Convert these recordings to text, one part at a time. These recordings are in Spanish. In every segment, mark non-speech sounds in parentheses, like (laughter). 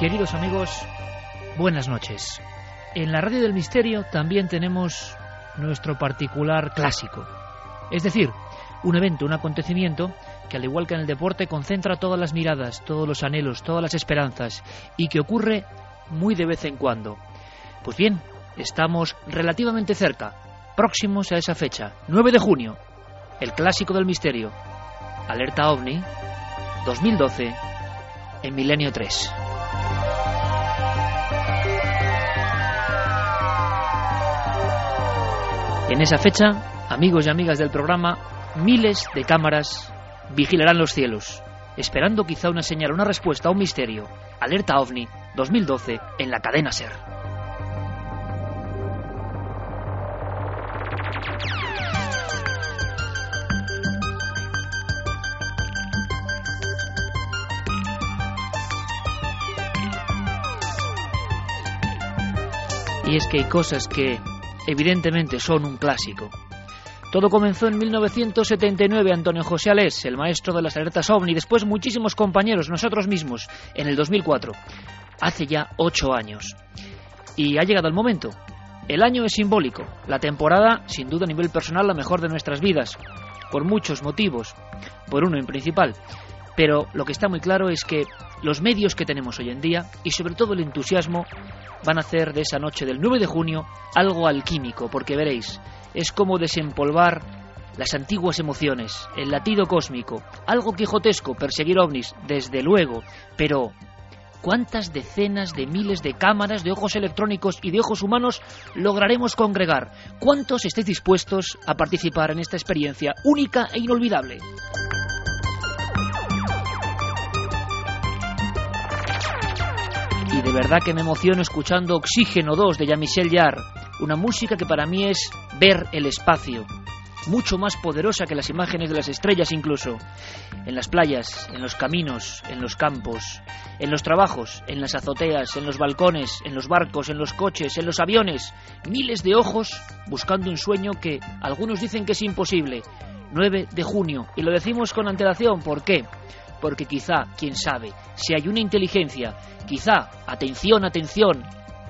Queridos amigos, buenas noches. En la Radio del Misterio también tenemos nuestro particular clásico. Es decir, un evento, un acontecimiento que al igual que en el deporte concentra todas las miradas, todos los anhelos, todas las esperanzas y que ocurre muy de vez en cuando. Pues bien, estamos relativamente cerca, próximos a esa fecha, 9 de junio, el clásico del misterio, Alerta OVNI, 2012, en Milenio 3. En esa fecha, amigos y amigas del programa, miles de cámaras vigilarán los cielos, esperando quizá una señal, una respuesta a un misterio. Alerta OVNI 2012 en la cadena Ser. Y es que hay cosas que evidentemente son un clásico. Todo comenzó en 1979, Antonio José Alés, el maestro de las alertas OVNI, después muchísimos compañeros, nosotros mismos, en el 2004, hace ya ocho años. Y ha llegado el momento. El año es simbólico, la temporada, sin duda a nivel personal, la mejor de nuestras vidas, por muchos motivos, por uno en principal. Pero lo que está muy claro es que los medios que tenemos hoy en día, y sobre todo el entusiasmo, van a hacer de esa noche del 9 de junio algo alquímico, porque veréis, es como desempolvar las antiguas emociones, el latido cósmico, algo quijotesco, perseguir ovnis, desde luego, pero ¿cuántas decenas de miles de cámaras, de ojos electrónicos y de ojos humanos lograremos congregar? ¿Cuántos estáis dispuestos a participar en esta experiencia única e inolvidable? Y de verdad que me emociono escuchando Oxígeno 2 de Jean-Michel Jarre, una música que para mí es ver el espacio, mucho más poderosa que las imágenes de las estrellas incluso, en las playas, en los caminos, en los campos, en los trabajos, en las azoteas, en los balcones, en los barcos, en los coches, en los aviones, miles de ojos buscando un sueño que algunos dicen que es imposible. 9 de junio, y lo decimos con antelación, ¿por qué? Porque quizá, quién sabe, si hay una inteligencia, quizá, atención, atención,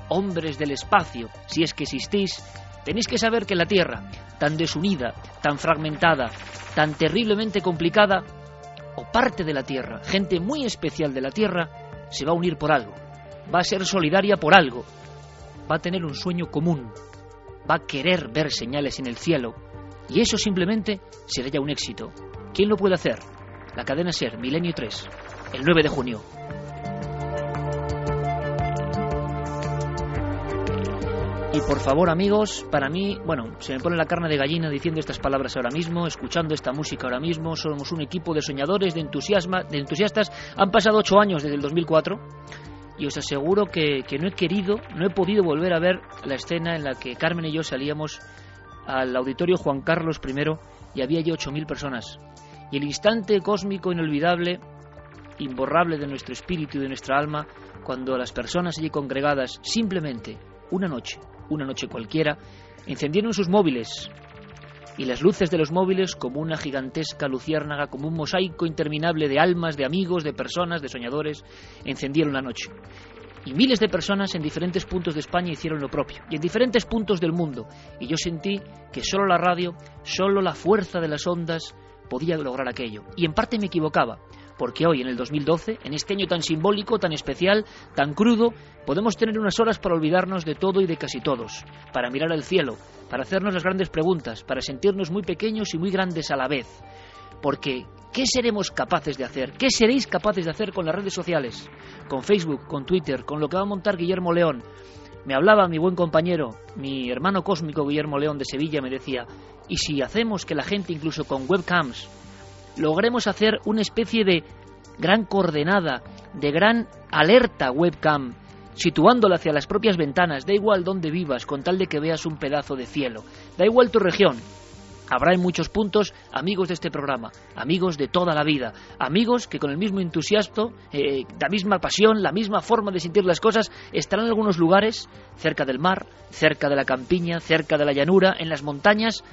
hombres del espacio, si es que existís, tenéis que saber que la Tierra, tan desunida, tan fragmentada, tan terriblemente complicada, o parte de la Tierra, gente muy especial de la Tierra, se va a unir por algo, va a ser solidaria por algo, va a tener un sueño común, va a querer ver señales en el cielo, y eso simplemente será ya un éxito. ¿Quién lo puede hacer? La cadena Ser, Milenio 3, el 9 de junio. Y por favor, amigos, para mí, bueno, se me pone la carne de gallina diciendo estas palabras ahora mismo, escuchando esta música ahora mismo. Somos un equipo de soñadores, de, entusiasma, de entusiastas. Han pasado ocho años desde el 2004 y os aseguro que, que no he querido, no he podido volver a ver la escena en la que Carmen y yo salíamos al auditorio Juan Carlos I y había ya 8.000 personas y el instante cósmico inolvidable, imborrable de nuestro espíritu y de nuestra alma, cuando las personas allí congregadas, simplemente una noche, una noche cualquiera, encendieron sus móviles y las luces de los móviles como una gigantesca luciérnaga, como un mosaico interminable de almas, de amigos, de personas, de soñadores, encendieron la noche. Y miles de personas en diferentes puntos de España hicieron lo propio, y en diferentes puntos del mundo. Y yo sentí que solo la radio, solo la fuerza de las ondas podía lograr aquello. Y en parte me equivocaba, porque hoy, en el 2012, en este año tan simbólico, tan especial, tan crudo, podemos tener unas horas para olvidarnos de todo y de casi todos, para mirar al cielo, para hacernos las grandes preguntas, para sentirnos muy pequeños y muy grandes a la vez. Porque, ¿qué seremos capaces de hacer? ¿Qué seréis capaces de hacer con las redes sociales? Con Facebook, con Twitter, con lo que va a montar Guillermo León. Me hablaba mi buen compañero, mi hermano cósmico Guillermo León de Sevilla, me decía, ¿y si hacemos que la gente, incluso con webcams, logremos hacer una especie de gran coordenada, de gran alerta webcam, situándola hacia las propias ventanas, da igual dónde vivas, con tal de que veas un pedazo de cielo, da igual tu región. Habrá en muchos puntos amigos de este programa, amigos de toda la vida, amigos que con el mismo entusiasmo, eh, la misma pasión, la misma forma de sentir las cosas, estarán en algunos lugares, cerca del mar, cerca de la campiña, cerca de la llanura, en las montañas,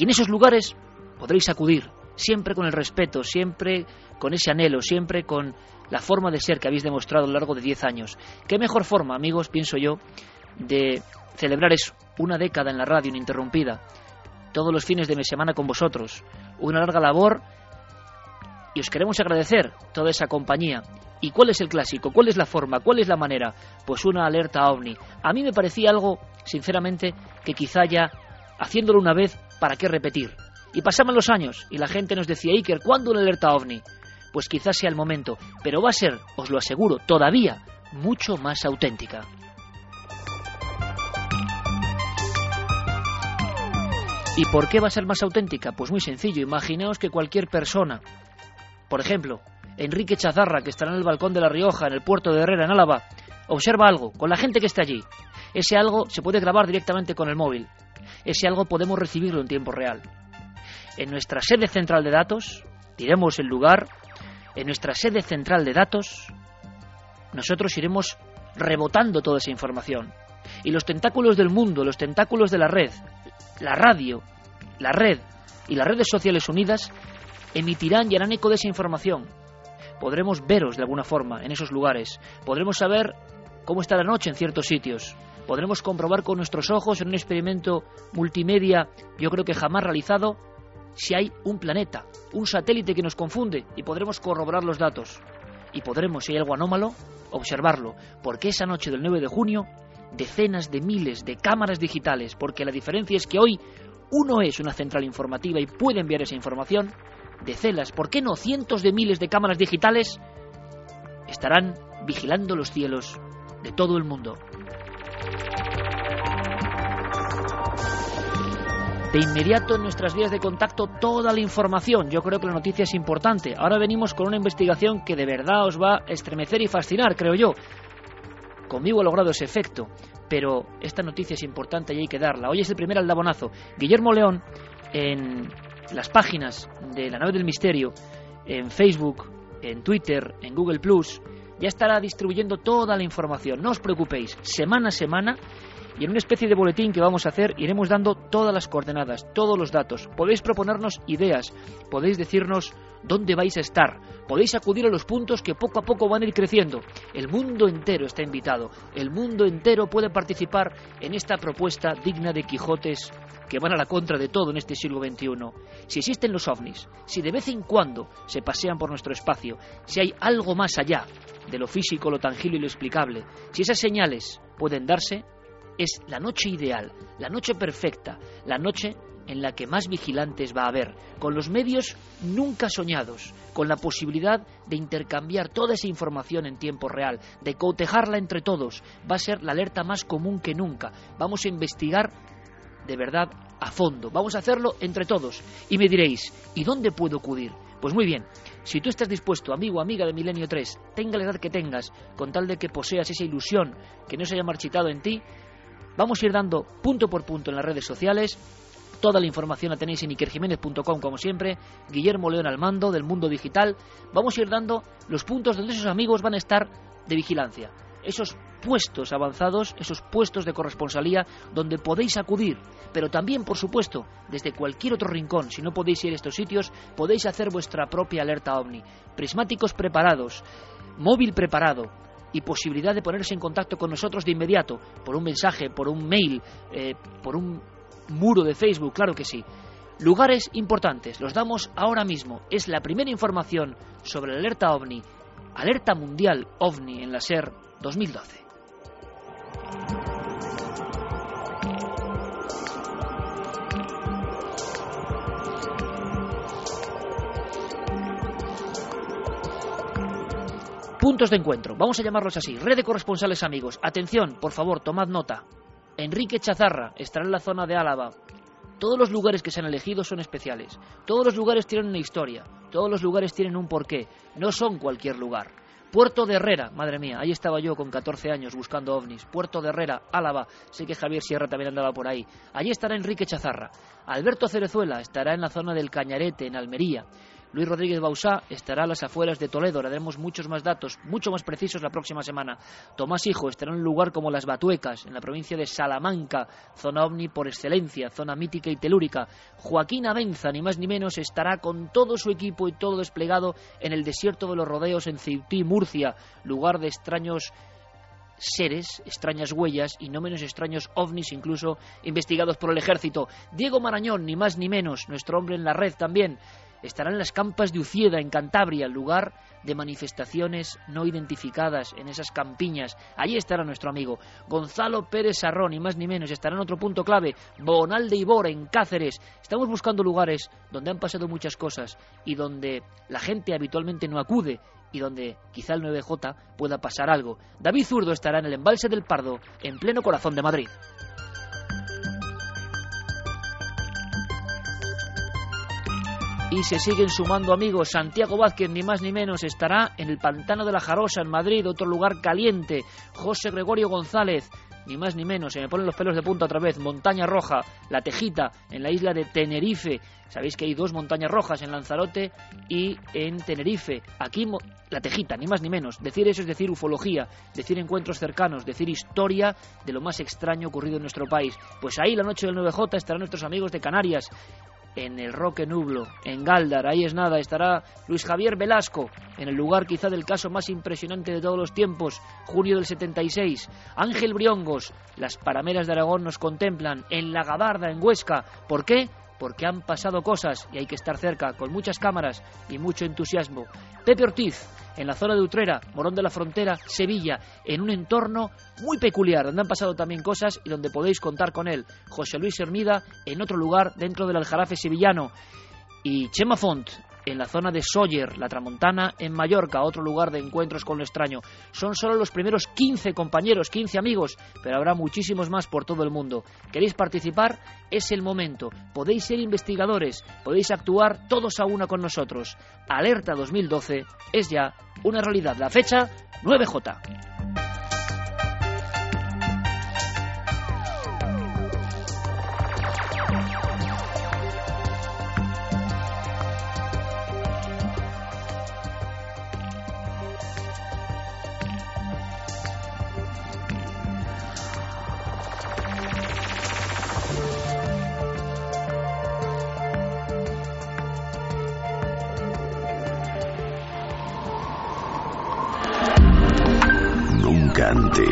y en esos lugares podréis acudir, siempre con el respeto, siempre con ese anhelo, siempre con la forma de ser que habéis demostrado a lo largo de 10 años. ¿Qué mejor forma, amigos, pienso yo, de celebrar eso? Una década en la radio ininterrumpida, todos los fines de mi semana con vosotros, una larga labor y os queremos agradecer toda esa compañía. ¿Y cuál es el clásico? ¿Cuál es la forma? ¿Cuál es la manera? Pues una alerta ovni. A mí me parecía algo, sinceramente, que quizá ya, haciéndolo una vez, ¿para qué repetir? Y pasaban los años y la gente nos decía, Iker, ¿cuándo una alerta ovni? Pues quizás sea el momento, pero va a ser, os lo aseguro, todavía mucho más auténtica. ¿Y por qué va a ser más auténtica? Pues muy sencillo, imaginaos que cualquier persona, por ejemplo, Enrique Chazarra, que estará en el balcón de La Rioja, en el puerto de Herrera, en Álava, observa algo, con la gente que está allí. Ese algo se puede grabar directamente con el móvil. Ese algo podemos recibirlo en tiempo real. En nuestra sede central de datos, diremos el lugar, en nuestra sede central de datos, nosotros iremos rebotando toda esa información. Y los tentáculos del mundo, los tentáculos de la red, la radio, la red y las redes sociales unidas emitirán y harán eco de esa información. Podremos veros de alguna forma en esos lugares. Podremos saber cómo está la noche en ciertos sitios. Podremos comprobar con nuestros ojos en un experimento multimedia, yo creo que jamás realizado, si hay un planeta, un satélite que nos confunde y podremos corroborar los datos. Y podremos, si hay algo anómalo, observarlo, porque esa noche del 9 de junio, decenas de miles de cámaras digitales, porque la diferencia es que hoy uno es una central informativa y puede enviar esa información, decenas, ¿por qué no cientos de miles de cámaras digitales? Estarán vigilando los cielos de todo el mundo. De inmediato en nuestras vías de contacto toda la información. Yo creo que la noticia es importante. Ahora venimos con una investigación que de verdad os va a estremecer y fascinar, creo yo. Conmigo ha logrado ese efecto, pero esta noticia es importante y hay que darla. Hoy es el primer aldabonazo. Guillermo León, en las páginas de la nave del misterio, en Facebook, en Twitter, en Google Plus, ya estará distribuyendo toda la información. No os preocupéis, semana a semana y en una especie de boletín que vamos a hacer iremos dando todas las coordenadas, todos los datos. Podéis proponernos ideas, podéis decirnos dónde vais a estar, podéis acudir a los puntos que poco a poco van a ir creciendo. El mundo entero está invitado, el mundo entero puede participar en esta propuesta digna de Quijotes que van a la contra de todo en este siglo XXI. Si existen los ovnis, si de vez en cuando se pasean por nuestro espacio, si hay algo más allá de lo físico, lo tangible y lo explicable, si esas señales pueden darse, es la noche ideal, la noche perfecta, la noche en la que más vigilantes va a haber, con los medios nunca soñados, con la posibilidad de intercambiar toda esa información en tiempo real, de cotejarla entre todos. Va a ser la alerta más común que nunca. Vamos a investigar de verdad a fondo. Vamos a hacerlo entre todos. Y me diréis, ¿y dónde puedo acudir? Pues muy bien, si tú estás dispuesto, amigo o amiga de Milenio 3, tenga la edad que tengas, con tal de que poseas esa ilusión que no se haya marchitado en ti, Vamos a ir dando punto por punto en las redes sociales. Toda la información la tenéis en ikerjiménez.com como siempre. Guillermo León al mando del mundo digital. Vamos a ir dando los puntos donde esos amigos van a estar de vigilancia. esos puestos avanzados, esos puestos de corresponsalía donde podéis acudir, pero también, por supuesto, desde cualquier otro rincón, si no podéis ir a estos sitios, podéis hacer vuestra propia alerta ovni. Prismáticos preparados, móvil preparado, y posibilidad de ponerse en contacto con nosotros de inmediato, por un mensaje, por un mail, eh, por un muro de Facebook, claro que sí. Lugares importantes, los damos ahora mismo. Es la primera información sobre la alerta ovni, alerta mundial ovni en la SER 2012. Puntos de encuentro, vamos a llamarlos así, red de corresponsales amigos. Atención, por favor, tomad nota. Enrique Chazarra estará en la zona de Álava. Todos los lugares que se han elegido son especiales. Todos los lugares tienen una historia. Todos los lugares tienen un porqué. No son cualquier lugar. Puerto de Herrera, madre mía, ahí estaba yo con 14 años buscando ovnis. Puerto de Herrera, Álava, sé que Javier Sierra también andaba por ahí. Allí estará Enrique Chazarra. Alberto Cerezuela estará en la zona del Cañarete, en Almería. Luis Rodríguez Bausá estará a las afueras de Toledo. Le daremos muchos más datos, mucho más precisos la próxima semana. Tomás Hijo estará en un lugar como Las Batuecas, en la provincia de Salamanca, zona ovni por excelencia, zona mítica y telúrica. Joaquín Avenza, ni más ni menos, estará con todo su equipo y todo desplegado en el desierto de los rodeos en Ceutí, Murcia, lugar de extraños seres, extrañas huellas y no menos extraños ovnis, incluso investigados por el ejército. Diego Marañón, ni más ni menos, nuestro hombre en la red también, estará en las campas de Ucieda, en Cantabria, lugar de manifestaciones no identificadas en esas campiñas. Allí estará nuestro amigo Gonzalo Pérez Sarrón, ni más ni menos. Estará en otro punto clave, Bonal de Ibor, en Cáceres. Estamos buscando lugares donde han pasado muchas cosas y donde la gente habitualmente no acude y donde quizá el 9J pueda pasar algo. David Zurdo estará en el embalse del Pardo, en pleno corazón de Madrid. Y se siguen sumando amigos. Santiago Vázquez, ni más ni menos, estará en el Pantano de la Jarosa, en Madrid, otro lugar caliente. José Gregorio González, ni más ni menos, se me ponen los pelos de punta otra vez. Montaña Roja, La Tejita, en la isla de Tenerife. Sabéis que hay dos montañas rojas en Lanzarote y en Tenerife. Aquí La Tejita, ni más ni menos. Decir eso es decir ufología, decir encuentros cercanos, decir historia de lo más extraño ocurrido en nuestro país. Pues ahí la noche del 9J estarán nuestros amigos de Canarias en el Roque Nublo, en Galdar, ahí es nada, estará Luis Javier Velasco, en el lugar quizá del caso más impresionante de todos los tiempos, junio del 76. Ángel Briongos, las parameras de Aragón nos contemplan, en La Gabarda, en Huesca. ¿Por qué? Porque han pasado cosas y hay que estar cerca, con muchas cámaras y mucho entusiasmo. Pepe Ortiz, en la zona de Utrera, Morón de la Frontera, Sevilla, en un entorno muy peculiar, donde han pasado también cosas y donde podéis contar con él. José Luis Hermida, en otro lugar dentro del Aljarafe sevillano. Y Chema Font, en la zona de Sóller, la Tramontana, en Mallorca, otro lugar de encuentros con lo extraño. Son solo los primeros 15 compañeros, 15 amigos, pero habrá muchísimos más por todo el mundo. ¿Queréis participar? Es el momento. Podéis ser investigadores, podéis actuar todos a una con nosotros. Alerta 2012 es ya una realidad. La fecha 9J.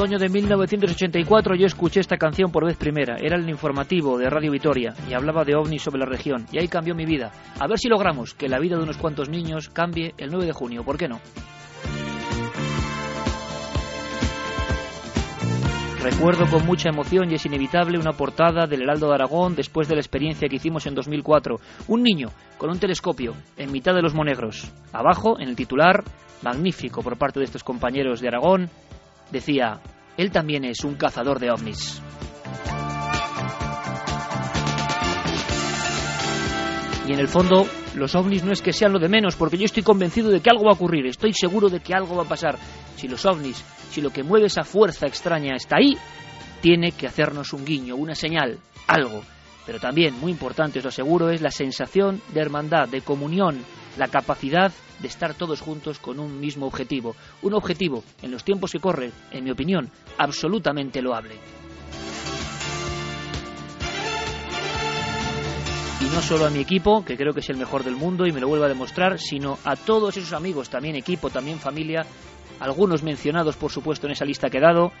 Otoño de 1984 yo escuché esta canción por vez primera. Era el informativo de Radio Vitoria y hablaba de ovnis sobre la región. Y ahí cambió mi vida. A ver si logramos que la vida de unos cuantos niños cambie el 9 de junio. ¿Por qué no? Recuerdo con mucha emoción y es inevitable una portada del Heraldo de Aragón después de la experiencia que hicimos en 2004. Un niño con un telescopio en mitad de los monegros. Abajo, en el titular, magnífico por parte de estos compañeros de Aragón, decía, él también es un cazador de ovnis. Y en el fondo, los ovnis no es que sean lo de menos, porque yo estoy convencido de que algo va a ocurrir, estoy seguro de que algo va a pasar. Si los ovnis, si lo que mueve esa fuerza extraña está ahí, tiene que hacernos un guiño, una señal, algo. Pero también, muy importante, os lo aseguro, es la sensación de hermandad, de comunión, la capacidad de estar todos juntos con un mismo objetivo. Un objetivo, en los tiempos que corren, en mi opinión, absolutamente loable. y no solo a mi equipo, que creo que es el mejor del mundo y me lo vuelvo a demostrar, sino a todos esos amigos, también equipo, también familia, algunos mencionados por supuesto en esa lista que he dado,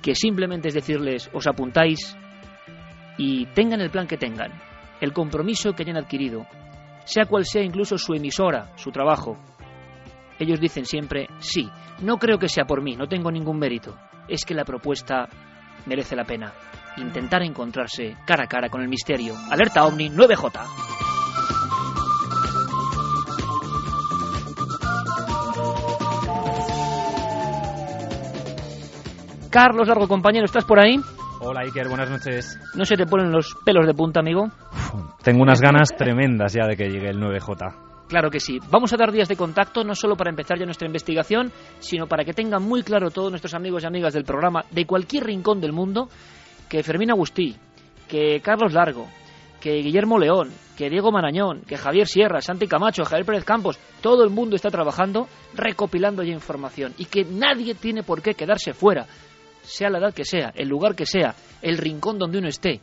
que simplemente es decirles, os apuntáis y tengan el plan que tengan, el compromiso que hayan adquirido, sea cual sea incluso su emisora, su trabajo. Ellos dicen siempre, sí, no creo que sea por mí, no tengo ningún mérito, es que la propuesta merece la pena intentar encontrarse cara a cara con el misterio. Alerta OVNI 9J. Carlos Largo, compañero, ¿estás por ahí? Hola Iker, buenas noches. ¿No se te ponen los pelos de punta, amigo? tengo unas ganas tremendas ya de que llegue el 9J. Claro que sí. Vamos a dar días de contacto, no solo para empezar ya nuestra investigación, sino para que tengan muy claro todos nuestros amigos y amigas del programa, de cualquier rincón del mundo, que Fermín Agustí, que Carlos Largo, que Guillermo León, que Diego Marañón, que Javier Sierra, Santi Camacho, Javier Pérez Campos, todo el mundo está trabajando recopilando ya información y que nadie tiene por qué quedarse fuera, sea la edad que sea, el lugar que sea, el rincón donde uno esté.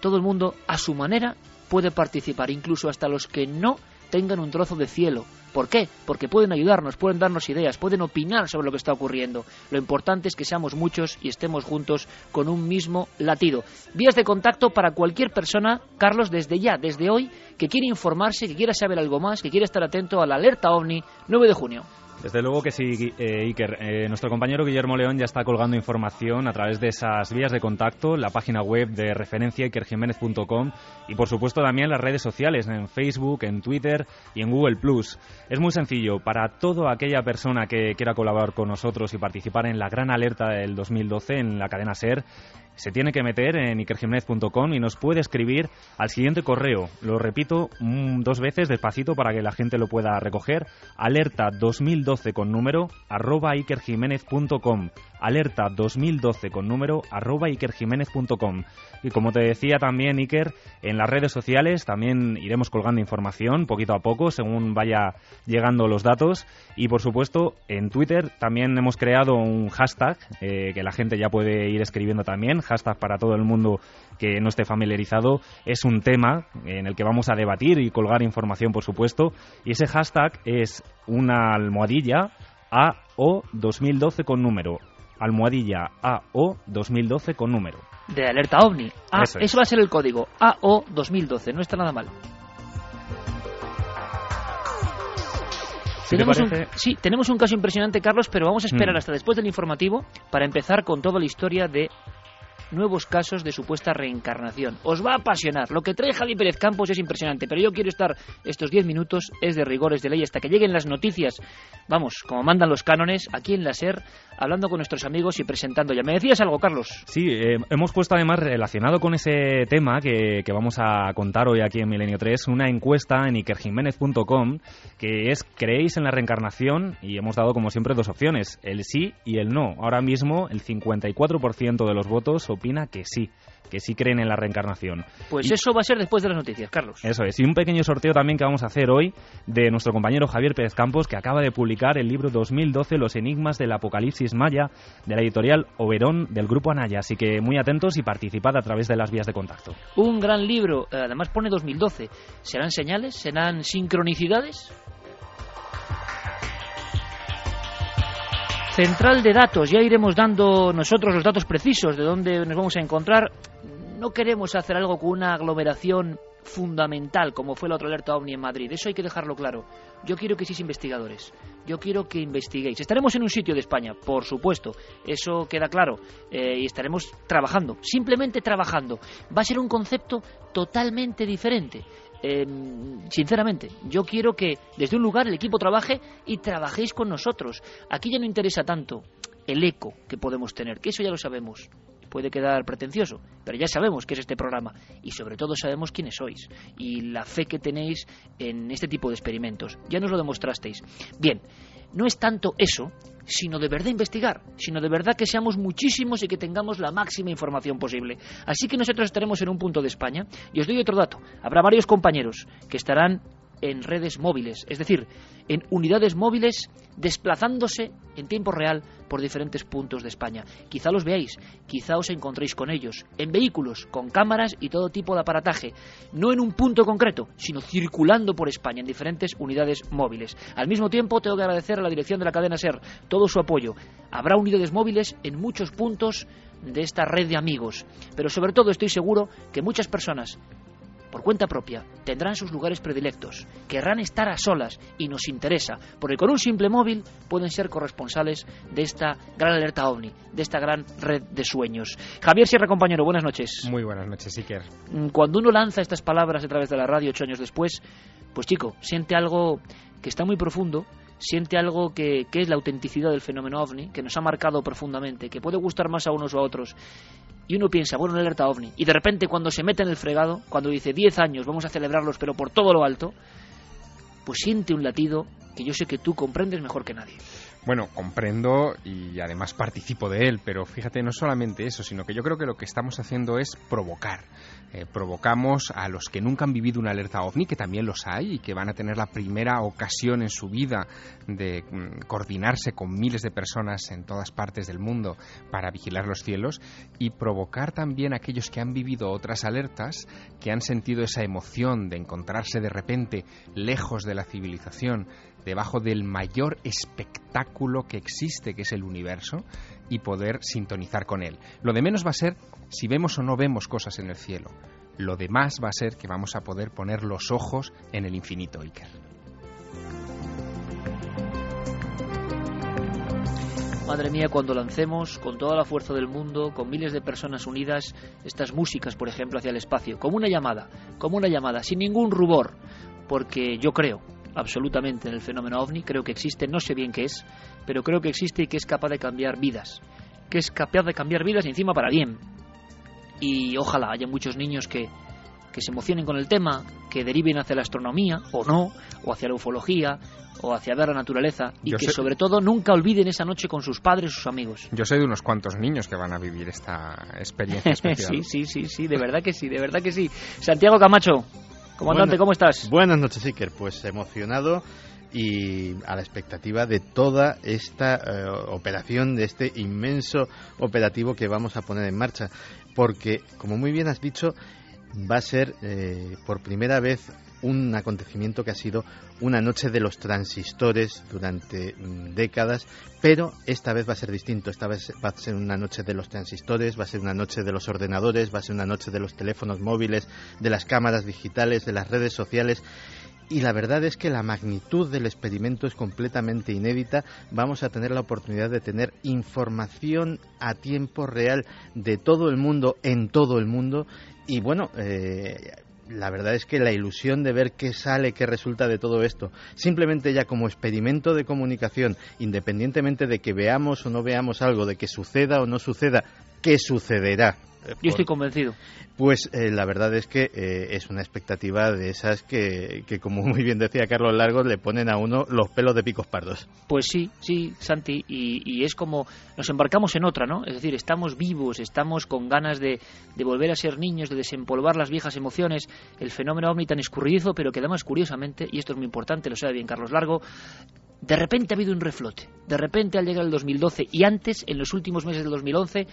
Todo el mundo a su manera puede participar, incluso hasta los que no tengan un trozo de cielo. ¿Por qué? Porque pueden ayudarnos, pueden darnos ideas, pueden opinar sobre lo que está ocurriendo. Lo importante es que seamos muchos y estemos juntos con un mismo latido. Vías de contacto para cualquier persona, Carlos, desde ya, desde hoy, que quiere informarse, que quiera saber algo más, que quiera estar atento a la alerta OVNI 9 de junio. Desde luego que sí, eh, Iker. Eh, nuestro compañero Guillermo León ya está colgando información a través de esas vías de contacto, la página web de referencia ikerjiménez.com y por supuesto también las redes sociales, en Facebook, en Twitter y en Google Plus. Es muy sencillo, para toda aquella persona que quiera colaborar con nosotros y participar en la gran alerta del 2012 en la cadena SER, se tiene que meter en ikerjiménez.com y nos puede escribir al siguiente correo. Lo repito dos veces despacito para que la gente lo pueda recoger. Alerta 2012 con número arroba ikerjiménez.com. Alerta 2012 con número arroba ikerjiménez.com. Y como te decía también Iker, en las redes sociales también iremos colgando información poquito a poco según vaya llegando los datos. Y por supuesto en Twitter también hemos creado un hashtag eh, que la gente ya puede ir escribiendo también hashtag para todo el mundo que no esté familiarizado, es un tema en el que vamos a debatir y colgar información, por supuesto, y ese hashtag es una almohadilla AO 2012 con número. Almohadilla AO 2012 con número. De alerta ovni. Ah, eso, va a ser el código AO 2012, no está nada mal. tenemos un, sí, tenemos un caso impresionante, Carlos, pero vamos a esperar mm. hasta después del informativo para empezar con toda la historia de nuevos casos de supuesta reencarnación. Os va a apasionar. Lo que trae Javi Pérez Campos es impresionante, pero yo quiero estar estos 10 minutos, es de rigores de ley, hasta que lleguen las noticias, vamos, como mandan los cánones, aquí en la SER, hablando con nuestros amigos y presentando ya. ¿Me decías algo, Carlos? Sí, eh, hemos puesto además relacionado con ese tema que, que, vamos a contar hoy aquí en Milenio 3, una encuesta en ikerjiménez.com que es ¿creéis en la reencarnación? Y hemos dado como siempre dos opciones, el sí y el no. Ahora mismo el 54% de los votos opina que sí que sí creen en la reencarnación. Pues eso va a ser después de las noticias, Carlos. Eso es. Y un pequeño sorteo también que vamos a hacer hoy de nuestro compañero Javier Pérez Campos, que acaba de publicar el libro 2012, Los enigmas del apocalipsis maya, de la editorial Oberón del Grupo Anaya. Así que muy atentos y participad a través de las vías de contacto. Un gran libro, eh, además pone 2012. ¿Serán señales? ¿Serán sincronicidades? Central de datos, ya iremos dando nosotros los datos precisos de dónde nos vamos a encontrar. No queremos hacer algo con una aglomeración fundamental como fue la otra alerta OVNI en Madrid. Eso hay que dejarlo claro. Yo quiero que seáis investigadores. Yo quiero que investiguéis. Estaremos en un sitio de España, por supuesto. Eso queda claro. Eh, y estaremos trabajando. Simplemente trabajando. Va a ser un concepto totalmente diferente. Em, sinceramente, yo quiero que desde un lugar el equipo trabaje y trabajéis con nosotros. Aquí ya no interesa tanto el eco que podemos tener, que eso ya lo sabemos. Puede quedar pretencioso, pero ya sabemos qué es este programa y sobre todo sabemos quiénes sois y la fe que tenéis en este tipo de experimentos. Ya nos lo demostrasteis. Bien, no es tanto eso, sino de verdad investigar, sino de verdad que seamos muchísimos y que tengamos la máxima información posible. Así que nosotros estaremos en un punto de España y os doy otro dato. Habrá varios compañeros que estarán en redes móviles, es decir, en unidades móviles desplazándose en tiempo real por diferentes puntos de España. Quizá los veáis, quizá os encontréis con ellos, en vehículos, con cámaras y todo tipo de aparataje, no en un punto concreto, sino circulando por España en diferentes unidades móviles. Al mismo tiempo, tengo que agradecer a la dirección de la cadena SER todo su apoyo. Habrá unidades móviles en muchos puntos de esta red de amigos, pero sobre todo estoy seguro que muchas personas por cuenta propia, tendrán sus lugares predilectos, querrán estar a solas y nos interesa, porque con un simple móvil pueden ser corresponsales de esta gran alerta ovni, de esta gran red de sueños. Javier Sierra, compañero, buenas noches. Muy buenas noches, Iker. Mm, cuando uno lanza estas palabras a través de la radio ocho años después, pues chico, siente algo que está muy profundo, siente algo que, que, es la autenticidad del fenómeno ovni, que nos ha marcado profundamente, que puede gustar más a unos o a otros, y uno piensa, bueno, una alerta ovni. Y de repente cuando se mete en el fregado, cuando dice 10 años, vamos a celebrarlos, pero por todo lo alto, pues siente un latido que yo sé que tú comprendes mejor que nadie. Bueno, comprendo y además participo de él, pero fíjate, no solamente eso, sino que yo creo que lo que estamos haciendo es provocar. Eh, provocamos a los que nunca han vivido una alerta ovni, que también los hay y que van a tener la primera ocasión en su vida de mm, coordinarse con miles de personas en todas partes del mundo para vigilar los cielos, y provocar también a aquellos que han vivido otras alertas, que han sentido esa emoción de encontrarse de repente lejos de la civilización, debajo del mayor espectáculo que existe, que es el universo, y poder sintonizar con él. Lo de menos va a ser si vemos o no vemos cosas en el cielo. Lo demás va a ser que vamos a poder poner los ojos en el infinito, Iker. Madre mía, cuando lancemos con toda la fuerza del mundo, con miles de personas unidas, estas músicas, por ejemplo, hacia el espacio, como una llamada, como una llamada, sin ningún rubor, porque yo creo absolutamente en el fenómeno ovni, creo que existe, no sé bien qué es, pero creo que existe y que es capaz de cambiar vidas, que es capaz de cambiar vidas y encima para bien. Y ojalá haya muchos niños que, que se emocionen con el tema, que deriven hacia la astronomía, o no, o hacia la ufología, o hacia ver la naturaleza, y Yo que sé- sobre todo nunca olviden esa noche con sus padres, sus amigos. Yo sé de unos cuantos niños que van a vivir esta (laughs) experiencia especial. sí, sí, sí, sí, de verdad que sí, de verdad que sí. Santiago Camacho, comandante, Bueno, ¿cómo estás? Buenas noches, Iker. Pues emocionado y a la expectativa de toda esta eh, operación, de este inmenso operativo que vamos a poner en marcha. Porque, como muy bien has dicho, va a ser eh, por primera vez un acontecimiento que ha sido una noche de los transistores durante mm, décadas, pero esta vez va a ser distinto. Esta vez va a ser una noche de los transistores, va a ser una noche de los ordenadores, va a ser una noche de los teléfonos móviles, de las cámaras digitales, de las redes sociales. Y la verdad es que la magnitud del experimento es completamente inédita. Vamos a tener la oportunidad de tener información a tiempo real de todo el mundo, en todo el mundo. Y bueno, eh, la verdad es que la ilusión de ver qué sale, qué resulta de todo esto, simplemente ya como experimento de comunicación, independientemente de que veamos o no veamos algo, de que suceda o no suceda, ¿qué sucederá? Eh, Yo estoy convencido. pues eh, la verdad es que eh, es una expectativa de esas que, que, como muy bien decía Carlos Largos, le ponen a uno los pelos de picos pardos. Pues sí, sí, Santi, y, y es como nos embarcamos en otra, ¿no? Es decir, estamos vivos, estamos con ganas de, de volver a ser niños, de desempolvar las viejas emociones, el fenómeno ovni tan escurridizo, pero que además, curiosamente, y esto es muy importante, lo sabe bien Carlos Largo, de repente ha habido un reflote. De repente al llegar el 2012 y antes, en los últimos meses del 2011,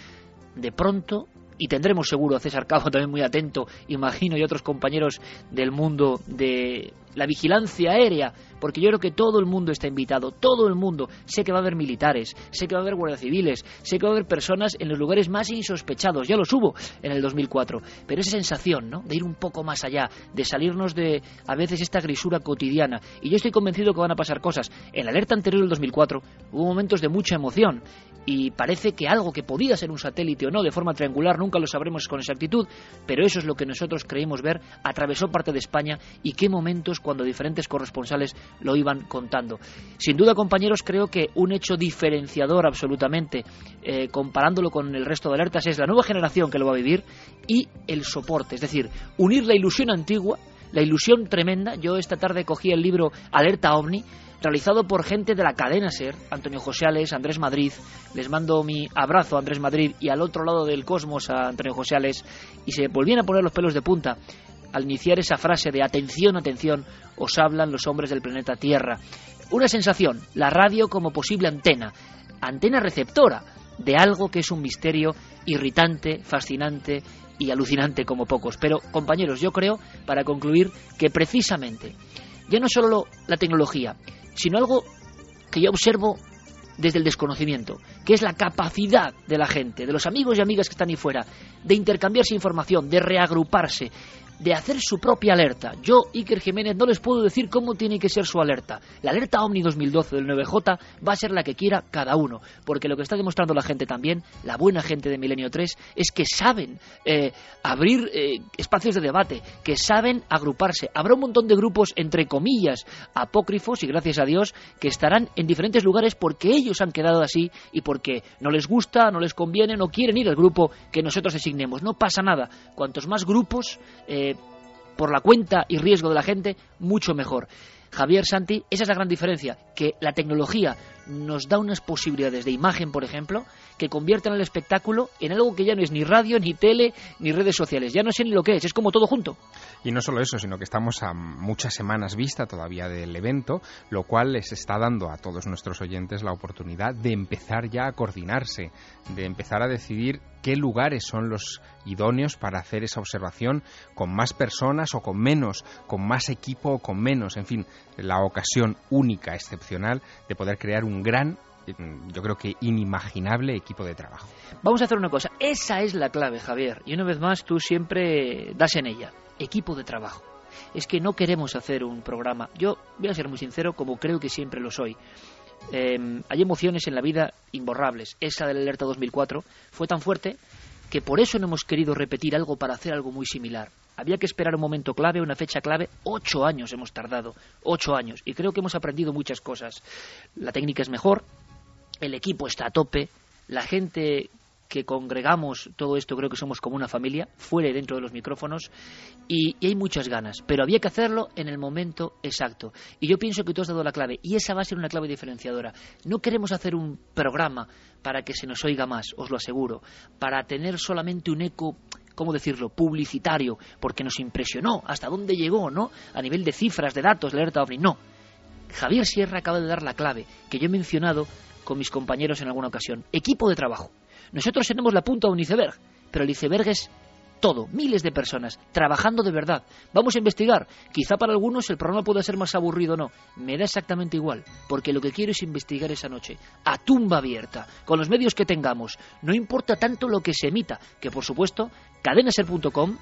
de pronto, y tendremos seguro a César Cabo (laughs) también muy atento, imagino, y otros compañeros del mundo de la vigilancia aérea, porque yo creo que todo el mundo está invitado, todo el mundo. Sé que va a haber militares, sé que va a haber guardias civiles, sé que va a haber personas en los lugares más insospechados, ya los hubo en el 2004, pero esa sensación, ¿no?, de ir un poco más allá, de salirnos de a veces esta grisura cotidiana, y yo estoy convencido que van a pasar cosas. En la alerta anterior del 2004 hubo momentos de mucha emoción, y parece que algo que podía ser un satélite o no de forma triangular nunca lo sabremos con exactitud, pero eso es lo que nosotros creímos ver, atravesó parte de España y qué momentos cuando diferentes corresponsales lo iban contando. Sin duda, compañeros, creo que un hecho diferenciador absolutamente, eh, comparándolo con el resto de alertas, es la nueva generación que lo va a vivir y el soporte, es decir, unir la ilusión antigua la ilusión tremenda. Yo esta tarde cogí el libro Alerta OVNI, realizado por gente de la cadena SER, Antonio Joseales, Andrés Madrid. Les mando mi abrazo a Andrés Madrid y al otro lado del cosmos a Antonio Joseales. Y se volvían a poner los pelos de punta al iniciar esa frase de atención, atención, os hablan los hombres del planeta Tierra. Una sensación, la radio como posible antena, antena receptora de algo que es un misterio irritante, fascinante y alucinante como pocos. Pero, compañeros, yo creo, para concluir, que precisamente, ya no solo la tecnología, sino algo que yo observo desde el desconocimiento, que es la capacidad de la gente, de los amigos y amigas que están ahí fuera, de intercambiarse información, de reagruparse, de hacer su propia alerta. Yo, Iker Jiménez, no les puedo decir cómo tiene que ser su alerta. La alerta Omni 2012 del 9J va a ser la que quiera cada uno, porque lo que está demostrando la gente también, la buena gente de Milenio 3, es que saben eh, abrir eh, espacios de debate, que saben agruparse. Habrá un montón de grupos, entre comillas, apócrifos, y gracias a Dios, que estarán en diferentes lugares porque ellos han quedado así y porque no les gusta, no les conviene, no quieren ir al grupo que nosotros designemos. No pasa nada. Cuantos más grupos... Eh, por la cuenta y riesgo de la gente, mucho mejor. Javier Santi, esa es la gran diferencia, que la tecnología nos da unas posibilidades de imagen, por ejemplo, que convierten el espectáculo en algo que ya no es ni radio, ni tele, ni redes sociales. Ya no sé ni lo que es, es como todo junto. Y no solo eso, sino que estamos a muchas semanas vista todavía del evento, lo cual les está dando a todos nuestros oyentes la oportunidad de empezar ya a coordinarse, de empezar a decidir qué lugares son los idóneos para hacer esa observación con más personas o con menos, con más equipo o con menos, en fin, la ocasión única, excepcional de poder crear un gran yo creo que inimaginable equipo de trabajo. Vamos a hacer una cosa, esa es la clave, Javier, y una vez más tú siempre das en ella, equipo de trabajo. Es que no queremos hacer un programa, yo voy a ser muy sincero como creo que siempre lo soy. Em, hay emociones en la vida imborrables. Esa del alerta 2004 fue tan fuerte que por eso no hemos querido repetir algo para hacer algo muy similar. Había que esperar un momento clave, una fecha clave. Ocho años hemos tardado, ocho años. Y creo que hemos aprendido muchas cosas. La técnica es mejor, el equipo está a tope, la gente que congregamos todo esto creo que somos como una familia, fuera y dentro de los micrófonos, y, hay muchas ganas, pero había que hacerlo en el momento exacto. Y yo pienso que tú has dado la clave, y esa va a ser una clave diferenciadora. No queremos hacer un programa para que se nos oiga más, os lo aseguro, para tener solamente un eco ¿cómo decirlo?, publicitario, porque nos impresionó hasta dónde llegó, ¿no? A nivel de cifras, de datos, la alerta OVNI. No. Javier Sierra acaba de dar la clave que yo he mencionado con mis compañeros en alguna ocasión. Equipo de trabajo. Nosotros tenemos la punta de un iceberg, pero el iceberg es todo, miles de personas, trabajando de verdad. Vamos a investigar. Quizá para algunos el programa pueda ser más aburrido o no. Me da exactamente igual, porque lo que quiero es investigar esa noche, a tumba abierta, con los medios que tengamos. No importa tanto lo que se emita, que por supuesto, cadenaser.com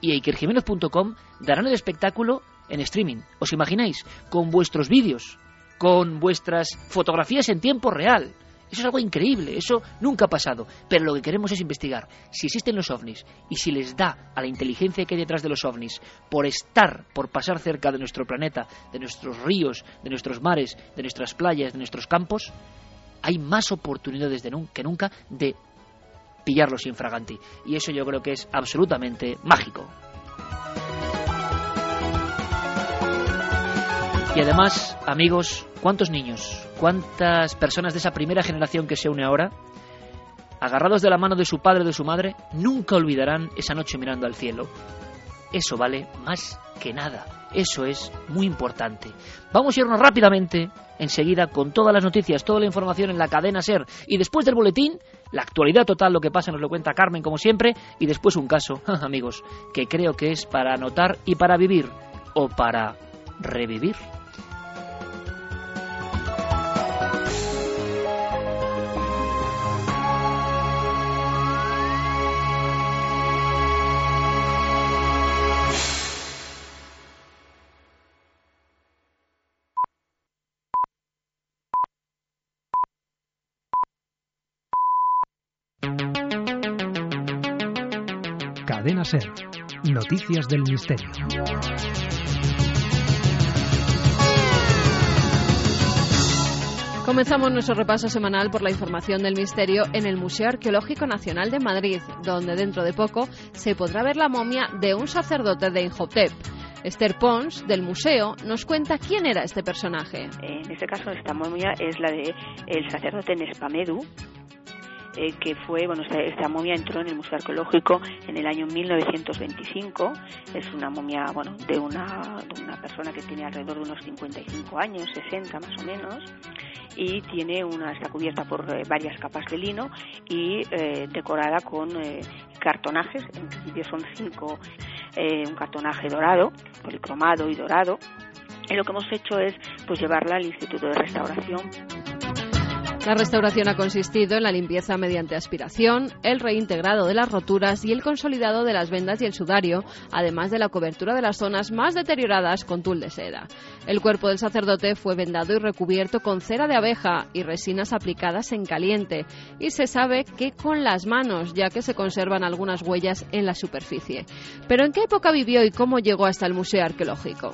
y ikerjiménez.com darán el espectáculo en streaming. ¿Os imagináis? Con vuestros vídeos, con vuestras fotografías en tiempo real eso es algo increíble, eso nunca ha pasado. Pero lo que queremos es investigar si existen los ovnis y si les da a la inteligencia que hay detrás de los ovnis por estar, por pasar cerca de nuestro planeta, de nuestros ríos, de nuestros mares, de nuestras playas, de nuestros campos, hay más oportunidades que nunca de pillarlos infraganti. Y eso yo creo que es absolutamente mágico. Y además, amigos, ¿cuántos niños, cuántas personas de esa primera generación que se une ahora, agarrados de la mano de su padre o de su madre, nunca olvidarán esa noche mirando al cielo? Eso vale más que nada. Eso es muy importante. Vamos a irnos rápidamente, enseguida, con todas las noticias, toda la información en la cadena SER. Y después del boletín, la actualidad total, lo que pasa, nos lo cuenta Carmen, como siempre. Y después un caso, (laughs) amigos, que creo que es para anotar y para vivir. O para revivir. Cadena Ser. Noticias del Misterio. Comenzamos nuestro repaso semanal por la información del misterio en el Museo Arqueológico Nacional de Madrid, donde dentro de poco se podrá ver la momia de un sacerdote de Inhotep. Esther Pons, del museo, nos cuenta quién era este personaje. En este caso, esta momia es la de el sacerdote Nespamedu, eh, que fue, bueno, esta, momia entró en el Museo Arqueológico en el año 1925. Es una momia, bueno, de una, de una persona que tiene alrededor de unos 55 años, 60 más o menos, y tiene una, está cubierta por eh, varias capas de lino y eh, decorada con cartonajes, en principio son cinco, un cartonaje dorado, policromado y dorado. Y lo que hemos hecho es pues llevarla al Instituto de Restauración la restauración ha consistido en la limpieza mediante aspiración, el reintegrado de las roturas y el consolidado de las vendas y el sudario, además de la cobertura de las zonas más deterioradas con tul de seda. El cuerpo del sacerdote fue vendado y recubierto con cera de abeja y resinas aplicadas en caliente, y se sabe que con las manos, ya que se conservan algunas huellas en la superficie. Pero ¿en qué época vivió y cómo llegó hasta el Museo Arqueológico?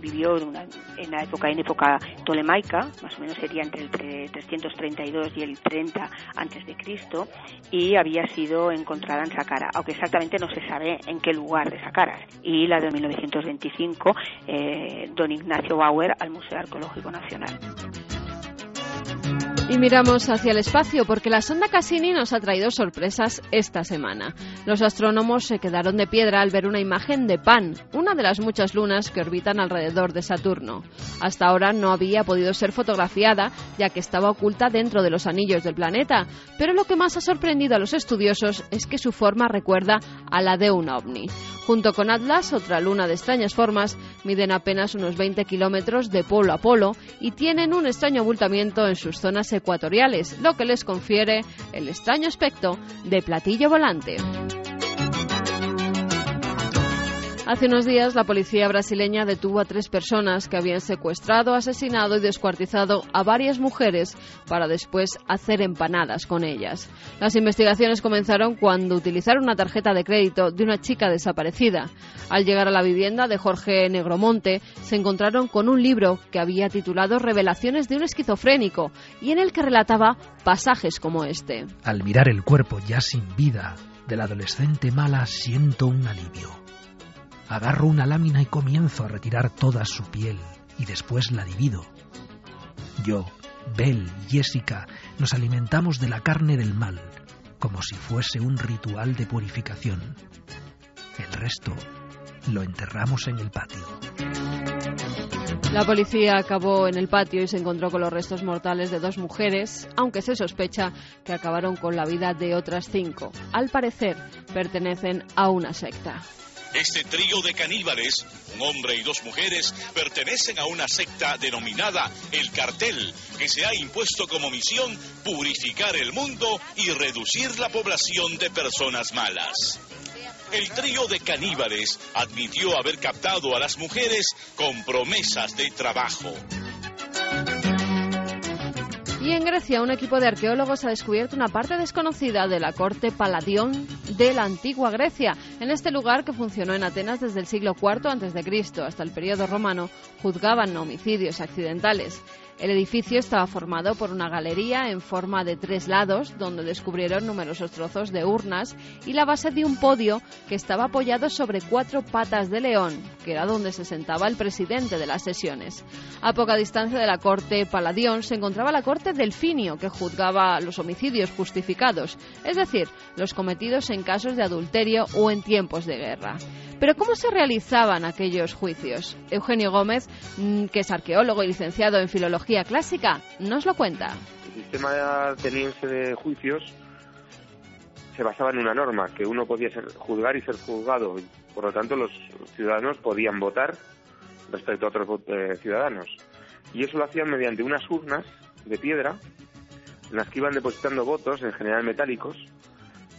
Vivió en, la época en época tolemaica, más o menos sería entre el 332 y el 30 antes de Cristo, y había sido encontrada en Saqqara, aunque exactamente no se sabe en qué lugar de Saqqara. Y la de 1925, eh, don Ignacio Bauer al Museo Arqueológico Nacional. Y miramos hacia el espacio porque la sonda Cassini nos ha traído sorpresas esta semana. Los astrónomos se quedaron de piedra al ver una imagen de Pan, una de las muchas lunas que orbitan alrededor de Saturno. Hasta ahora no había podido ser fotografiada ya que estaba oculta dentro de los anillos del planeta, pero lo que más ha sorprendido a los estudiosos es que su forma recuerda a la de un ovni. Junto con Atlas, otra luna de extrañas formas, miden apenas unos 20 kilómetros de polo a polo y tienen un extraño abultamiento en sus zonas ecuatoriales, lo que les confiere el extraño aspecto de platillo volante. Hace unos días la policía brasileña detuvo a tres personas que habían secuestrado, asesinado y descuartizado a varias mujeres para después hacer empanadas con ellas. Las investigaciones comenzaron cuando utilizaron una tarjeta de crédito de una chica desaparecida. Al llegar a la vivienda de Jorge Negromonte se encontraron con un libro que había titulado Revelaciones de un esquizofrénico y en el que relataba pasajes como este. Al mirar el cuerpo ya sin vida del adolescente mala siento un alivio Agarro una lámina y comienzo a retirar toda su piel y después la divido. Yo, Bell y Jessica nos alimentamos de la carne del mal, como si fuese un ritual de purificación. El resto lo enterramos en el patio. La policía acabó en el patio y se encontró con los restos mortales de dos mujeres, aunque se sospecha que acabaron con la vida de otras cinco. Al parecer, pertenecen a una secta. Este trío de caníbales, un hombre y dos mujeres, pertenecen a una secta denominada El Cartel, que se ha impuesto como misión purificar el mundo y reducir la población de personas malas. El trío de caníbales admitió haber captado a las mujeres con promesas de trabajo. Y en Grecia, un equipo de arqueólogos ha descubierto una parte desconocida de la corte Paladión de la antigua Grecia. En este lugar, que funcionó en Atenas desde el siglo IV a.C. hasta el periodo romano, juzgaban homicidios accidentales. El edificio estaba formado por una galería en forma de tres lados, donde descubrieron numerosos trozos de urnas y la base de un podio que estaba apoyado sobre cuatro patas de león, que era donde se sentaba el presidente de las sesiones. A poca distancia de la corte Paladión se encontraba la corte Delfinio, que juzgaba los homicidios justificados, es decir, los cometidos en casos de adulterio o en tiempos de guerra. Pero ¿cómo se realizaban aquellos juicios? Eugenio Gómez, mm, que es arqueólogo y licenciado en filología clásica, nos lo cuenta. El sistema ateniense de juicios se basaba en una norma, que uno podía ser, juzgar y ser juzgado. Por lo tanto, los ciudadanos podían votar respecto a otros eh, ciudadanos. Y eso lo hacían mediante unas urnas de piedra en las que iban depositando votos, en general metálicos,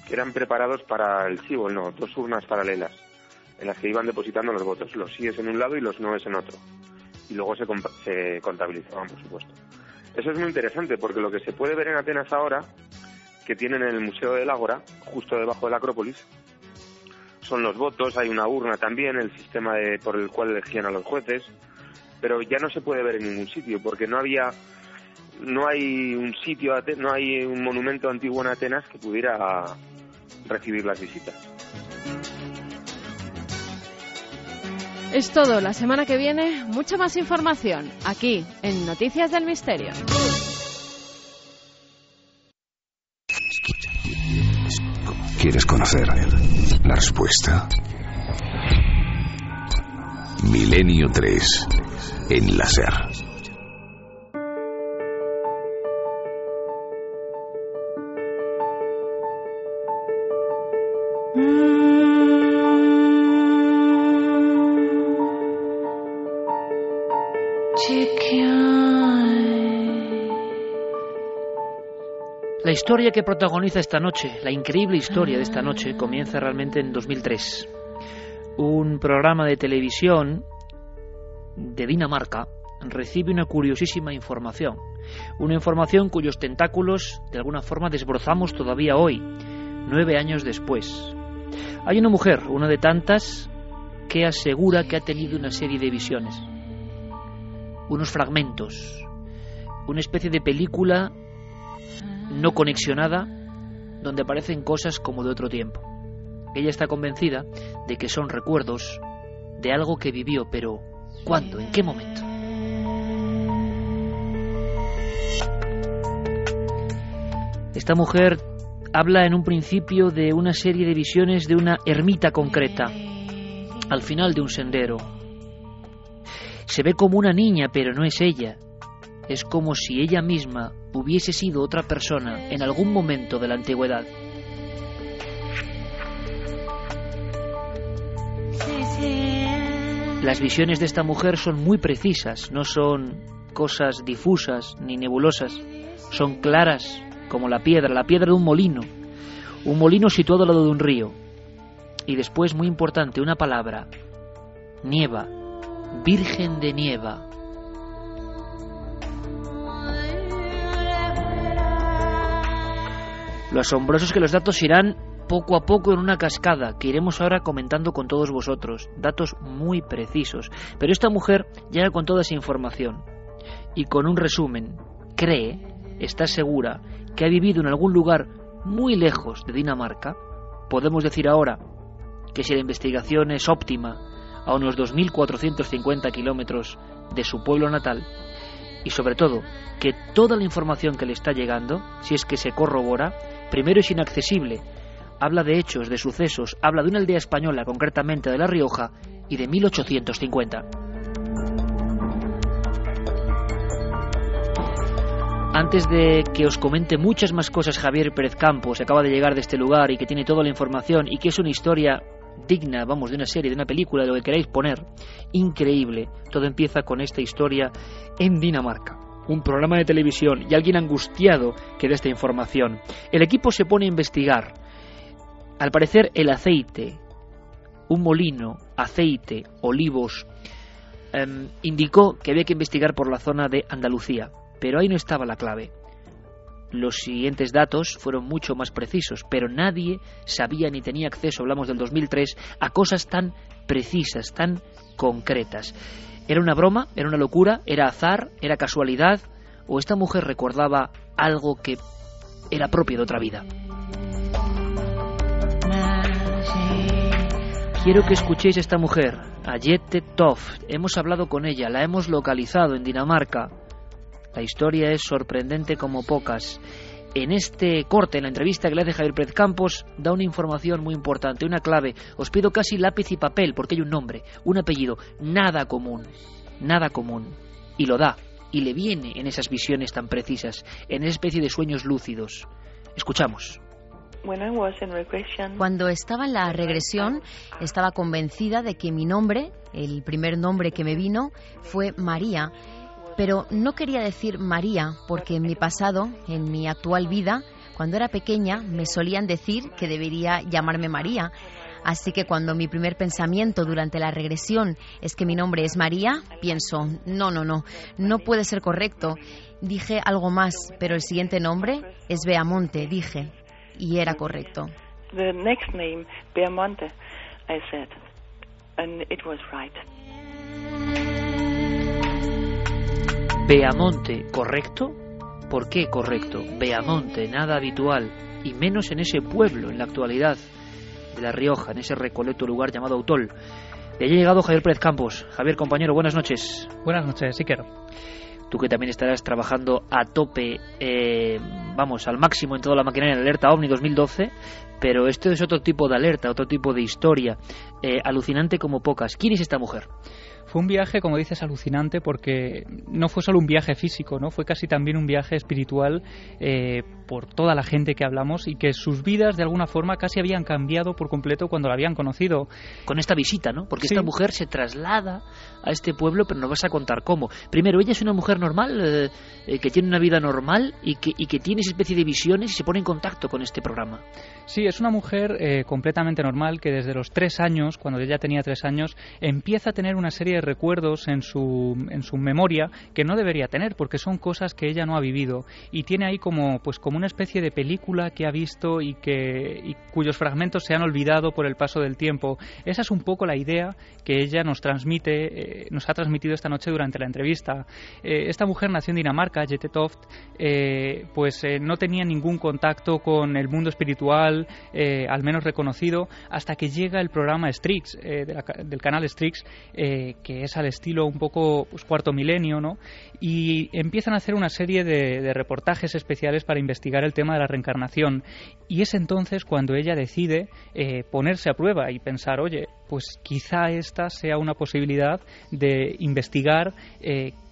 que eran preparados para el sí o el no, dos urnas paralelas en las que iban depositando los votos, los síes en un lado y los noes en otro. Y luego se, se contabilizaban, por supuesto. Eso es muy interesante porque lo que se puede ver en Atenas ahora, que tienen en el Museo del Ágora, justo debajo de la Acrópolis, son los votos, hay una urna también, el sistema por el cual elegían a los jueces, pero ya no se puede ver en ningún sitio porque no había no hay un sitio, no hay un monumento antiguo en Atenas que pudiera recibir las visitas. Es todo. La semana que viene, mucha más información aquí en Noticias del Misterio. ¿Quieres conocer la respuesta? Milenio 3 en la historia que protagoniza esta noche, la increíble historia de esta noche, comienza realmente en 2003. Un programa de televisión de Dinamarca recibe una curiosísima información. Una información cuyos tentáculos de alguna forma desbrozamos todavía hoy, nueve años después. Hay una mujer, una de tantas, que asegura que ha tenido una serie de visiones, unos fragmentos, una especie de película no conexionada donde aparecen cosas como de otro tiempo. Ella está convencida de que son recuerdos de algo que vivió, pero ¿cuándo? ¿En qué momento? Esta mujer habla en un principio de una serie de visiones de una ermita concreta, al final de un sendero. Se ve como una niña, pero no es ella. Es como si ella misma hubiese sido otra persona en algún momento de la antigüedad. Las visiones de esta mujer son muy precisas, no son cosas difusas ni nebulosas, son claras como la piedra, la piedra de un molino, un molino situado al lado de un río. Y después, muy importante, una palabra, nieva, virgen de nieva. Lo asombroso es que los datos irán poco a poco en una cascada que iremos ahora comentando con todos vosotros. Datos muy precisos. Pero esta mujer llega con toda esa información y con un resumen. Cree, está segura, que ha vivido en algún lugar muy lejos de Dinamarca, podemos decir ahora que si la investigación es óptima, a unos 2.450 kilómetros de su pueblo natal, y sobre todo que toda la información que le está llegando, si es que se corrobora, primero es inaccesible, habla de hechos, de sucesos, habla de una aldea española, concretamente de La Rioja, y de 1850. Antes de que os comente muchas más cosas Javier Pérez Campos, que acaba de llegar de este lugar y que tiene toda la información y que es una historia digna, vamos, de una serie, de una película, de lo que queráis poner, increíble. Todo empieza con esta historia en Dinamarca. Un programa de televisión y alguien angustiado que da esta información. El equipo se pone a investigar. Al parecer el aceite, un molino, aceite, olivos, em, indicó que había que investigar por la zona de Andalucía. Pero ahí no estaba la clave. Los siguientes datos fueron mucho más precisos, pero nadie sabía ni tenía acceso, hablamos del 2003, a cosas tan precisas, tan concretas. ¿Era una broma? ¿Era una locura? ¿Era azar? ¿Era casualidad? ¿O esta mujer recordaba algo que era propio de otra vida? Quiero que escuchéis a esta mujer, a Jette Toft. Hemos hablado con ella, la hemos localizado en Dinamarca. La historia es sorprendente como pocas. En este corte, en la entrevista que le hace Javier Pérez Campos, da una información muy importante, una clave. Os pido casi lápiz y papel, porque hay un nombre, un apellido, nada común, nada común. Y lo da, y le viene en esas visiones tan precisas, en esa especie de sueños lúcidos. Escuchamos. Cuando estaba en la regresión, estaba convencida de que mi nombre, el primer nombre que me vino, fue María pero no quería decir María porque en mi pasado, en mi actual vida, cuando era pequeña me solían decir que debería llamarme María. Así que cuando mi primer pensamiento durante la regresión es que mi nombre es María, pienso, no, no, no, no puede ser correcto. Dije algo más, pero el siguiente nombre es Beamonte, dije, y era correcto. The next name, Beamonte. I said, and it. Beamonte, ¿correcto? ¿Por qué correcto? Beamonte, nada habitual, y menos en ese pueblo, en la actualidad de La Rioja, en ese recoleto lugar llamado Autol. De allí ha llegado Javier Pérez Campos. Javier, compañero, buenas noches. Buenas noches, Iker. Tú que también estarás trabajando a tope, eh, vamos, al máximo en toda la maquinaria en Alerta OVNI 2012, pero esto es otro tipo de alerta, otro tipo de historia, eh, alucinante como pocas. ¿Quién es esta mujer? Fue un viaje, como dices, alucinante porque no fue solo un viaje físico, no fue casi también un viaje espiritual eh, por toda la gente que hablamos y que sus vidas de alguna forma casi habían cambiado por completo cuando la habían conocido. Con esta visita, ¿no? Porque esta mujer se traslada a este pueblo, pero nos vas a contar cómo. Primero, ella es una mujer normal, eh, eh, que tiene una vida normal y que, y que tiene esa especie de visiones y se pone en contacto con este programa. Sí, es una mujer eh, completamente normal que desde los tres años, cuando ella tenía tres años, empieza a tener una serie de recuerdos en su, en su memoria que no debería tener porque son cosas que ella no ha vivido y tiene ahí como, pues, como una especie de película que ha visto y, que, y cuyos fragmentos se han olvidado por el paso del tiempo. Esa es un poco la idea que ella nos transmite, eh, nos ha transmitido esta noche durante la entrevista. Eh, esta mujer nació en Dinamarca, Jette Toft, pues no tenía ningún contacto con el mundo espiritual eh, al menos reconocido, hasta que llega el programa Strix, eh, del canal Strix, eh, que es al estilo un poco pues, cuarto milenio, ¿no? Y empiezan a hacer una serie de, reportajes especiales para investigar el tema de la reencarnación. Y es entonces cuando ella decide ponerse a prueba y pensar, oye, pues quizá esta sea una posibilidad de investigar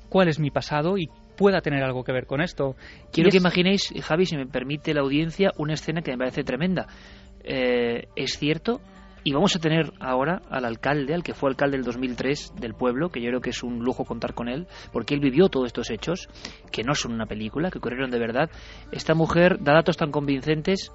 cuál es mi pasado y pueda tener algo que ver con esto. Quiero que imaginéis, Javi, si me permite la audiencia, una escena que me parece tremenda. Eh, es cierto, y vamos a tener ahora al alcalde, al que fue alcalde del 2003 del pueblo, que yo creo que es un lujo contar con él, porque él vivió todos estos hechos, que no son una película, que ocurrieron de verdad. Esta mujer da datos tan convincentes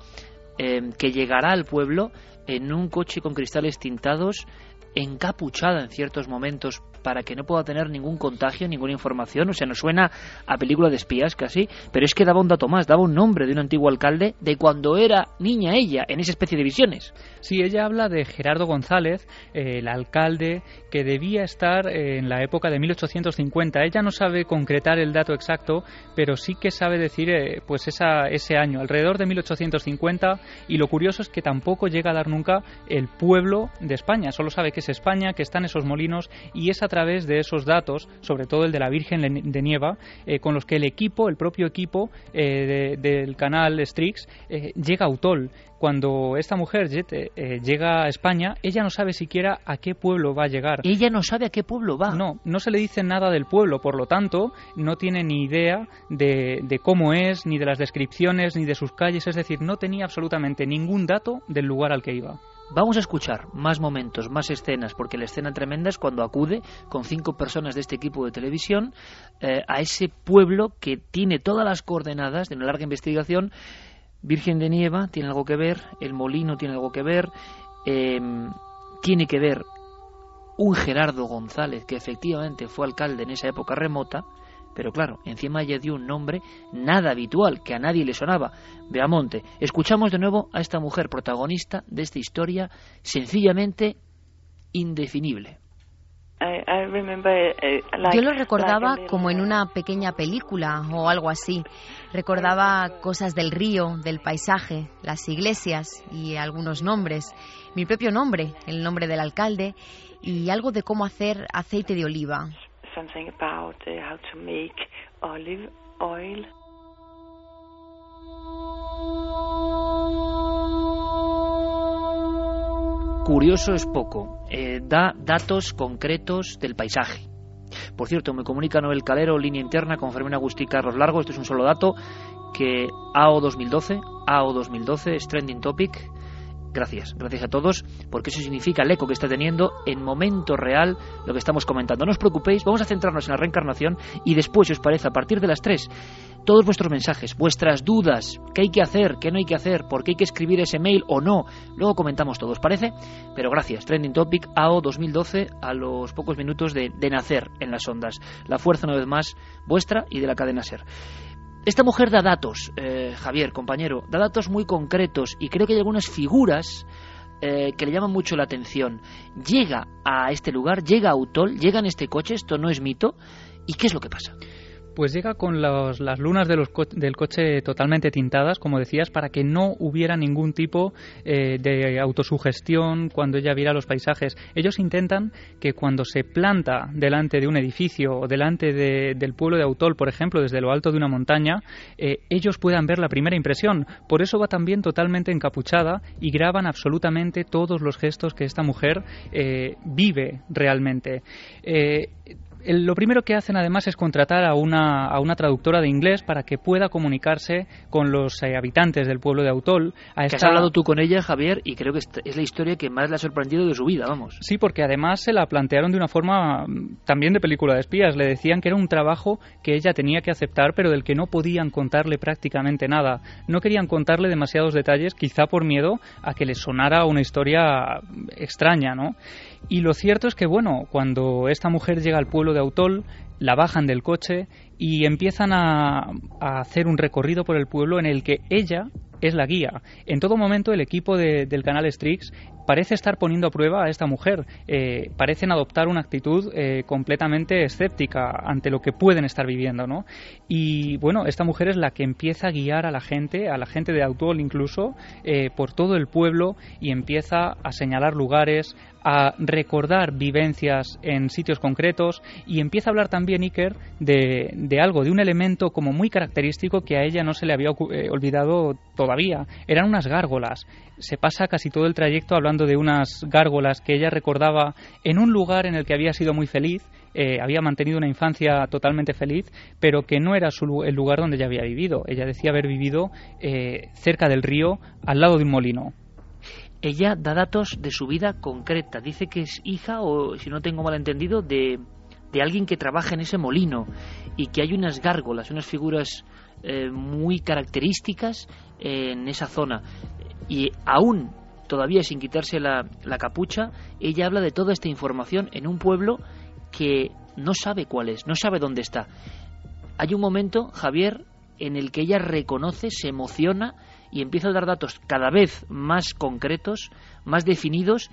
eh, que llegará al pueblo en un coche con cristales tintados, encapuchada en ciertos momentos para que no pueda tener ningún contagio, ninguna información. O sea, nos suena a película de espías casi, pero es que daba un dato más, daba un nombre de un antiguo alcalde de cuando era niña ella, en esa especie de visiones. Sí, ella habla de Gerardo González, eh, el alcalde que debía estar en la época de 1850. Ella no sabe concretar el dato exacto, pero sí que sabe decir eh, pues esa, ese año, alrededor de 1850, y lo curioso es que tampoco llega a dar nunca el pueblo de España, solo sabe que es España, que están esos molinos, y es a través de esos datos, sobre todo el de la Virgen de Nieva, eh, con los que el equipo, el propio equipo eh, del canal Strix, eh, llega a Utol. Cuando esta mujer llega a España, ella no sabe siquiera a qué pueblo va a llegar. Ella no sabe a qué pueblo va. No, no se le dice nada del pueblo, por lo tanto, no tiene ni idea de, de cómo es, ni de las descripciones, ni de sus calles, es decir, no tenía absolutamente ningún dato del lugar al que iba. Vamos a escuchar más momentos, más escenas, porque la escena tremenda es cuando acude con cinco personas de este equipo de televisión eh, a ese pueblo que tiene todas las coordenadas de una larga investigación. Virgen de Nieva tiene algo que ver, el molino tiene algo que ver, em, tiene que ver un Gerardo González que efectivamente fue alcalde en esa época remota, pero claro, encima ella dio un nombre nada habitual, que a nadie le sonaba. Beamonte. Escuchamos de nuevo a esta mujer protagonista de esta historia sencillamente indefinible. Eh, Yo lo recordaba como en una pequeña película o algo así. Recordaba cosas del río, del paisaje, las iglesias y algunos nombres. Mi propio nombre, el nombre del alcalde y algo de cómo hacer aceite de oliva uh. Curioso es poco, eh, da datos concretos del paisaje. Por cierto, me comunica Noel Calero, línea interna, con Fermín Agustí Carlos Largo. Esto es un solo dato que AO 2012, AO 2012 es trending topic Gracias, gracias a todos, porque eso significa el eco que está teniendo en momento real lo que estamos comentando. No os preocupéis, vamos a centrarnos en la reencarnación y después, si os parece, a partir de las 3, todos vuestros mensajes, vuestras dudas, qué hay que hacer, qué no hay que hacer, por qué hay que escribir ese mail o no. Luego comentamos todos, ¿parece? Pero gracias, Trending Topic AO 2012 a los pocos minutos de, de nacer en las ondas. La fuerza, una vez más, vuestra y de la cadena Ser. Esta mujer da datos, eh, Javier, compañero, da datos muy concretos y creo que hay algunas figuras eh, que le llama mucho la atención. Llega a este lugar, llega a Utol, llega en este coche, esto no es mito. ¿Y qué es lo que pasa? Pues llega con las lunas del coche totalmente tintadas, como decías, para que no hubiera ningún tipo eh, de autosugestión cuando ella viera los paisajes. Ellos intentan que cuando se planta delante de un edificio o delante del pueblo de Autol, por ejemplo, desde lo alto de una montaña, eh, ellos puedan ver la primera impresión. Por eso va también totalmente encapuchada y graban absolutamente todos los gestos que esta mujer eh, vive realmente lo primero que hacen además es contratar a una, a una traductora de inglés para que pueda comunicarse con los eh, habitantes del pueblo de Autol. A has hablado tú con ella, Javier, y creo que es la historia que más le ha sorprendido de su vida, vamos. Sí, porque además se la plantearon de una forma mm, también de película de espías. Le decían que era un trabajo que ella tenía que aceptar, pero del que no podían contarle prácticamente nada. No querían contarle demasiados detalles, quizá por miedo a que le sonara una historia extraña, ¿no? Y lo cierto es que, bueno, cuando esta mujer llega al pueblo de Autol, la bajan del coche y empiezan a, hacer un recorrido por el pueblo en el que ella es la guía. En todo momento el equipo del canal Strix parece estar poniendo a prueba a esta mujer. Eh, parecen adoptar una actitud eh, completamente escéptica ante lo que pueden estar viviendo, ¿no? Y bueno, esta mujer es la que empieza a guiar a la gente, a la gente de Autol incluso, eh, por todo el pueblo y empieza a señalar lugares, a recordar vivencias en sitios concretos y empieza a hablar también Iker de, de, algo, de un elemento como muy característico que a ella no se le había olvidado todavía. Eran unas gárgolas. Se pasa casi todo el trayecto hablando de unas gárgolas que ella recordaba en un lugar en el que había sido muy feliz, eh, había mantenido una infancia totalmente feliz, pero que no era su, el lugar donde ella había vivido. Ella decía haber vivido eh, cerca del río, al lado de un molino. Ella da datos de su vida concreta. Dice que es hija, o si no tengo mal entendido, de, de alguien que trabaja en ese molino y que hay unas gárgolas, unas figuras eh, muy características en esa zona. Y aún todavía sin quitarse la, capucha, ella habla de toda esta información en un pueblo que no sabe cuál es, no sabe dónde está. Hay un momento, Javier, en el que ella reconoce, se emociona y empieza a dar datos cada vez más concretos, más definidos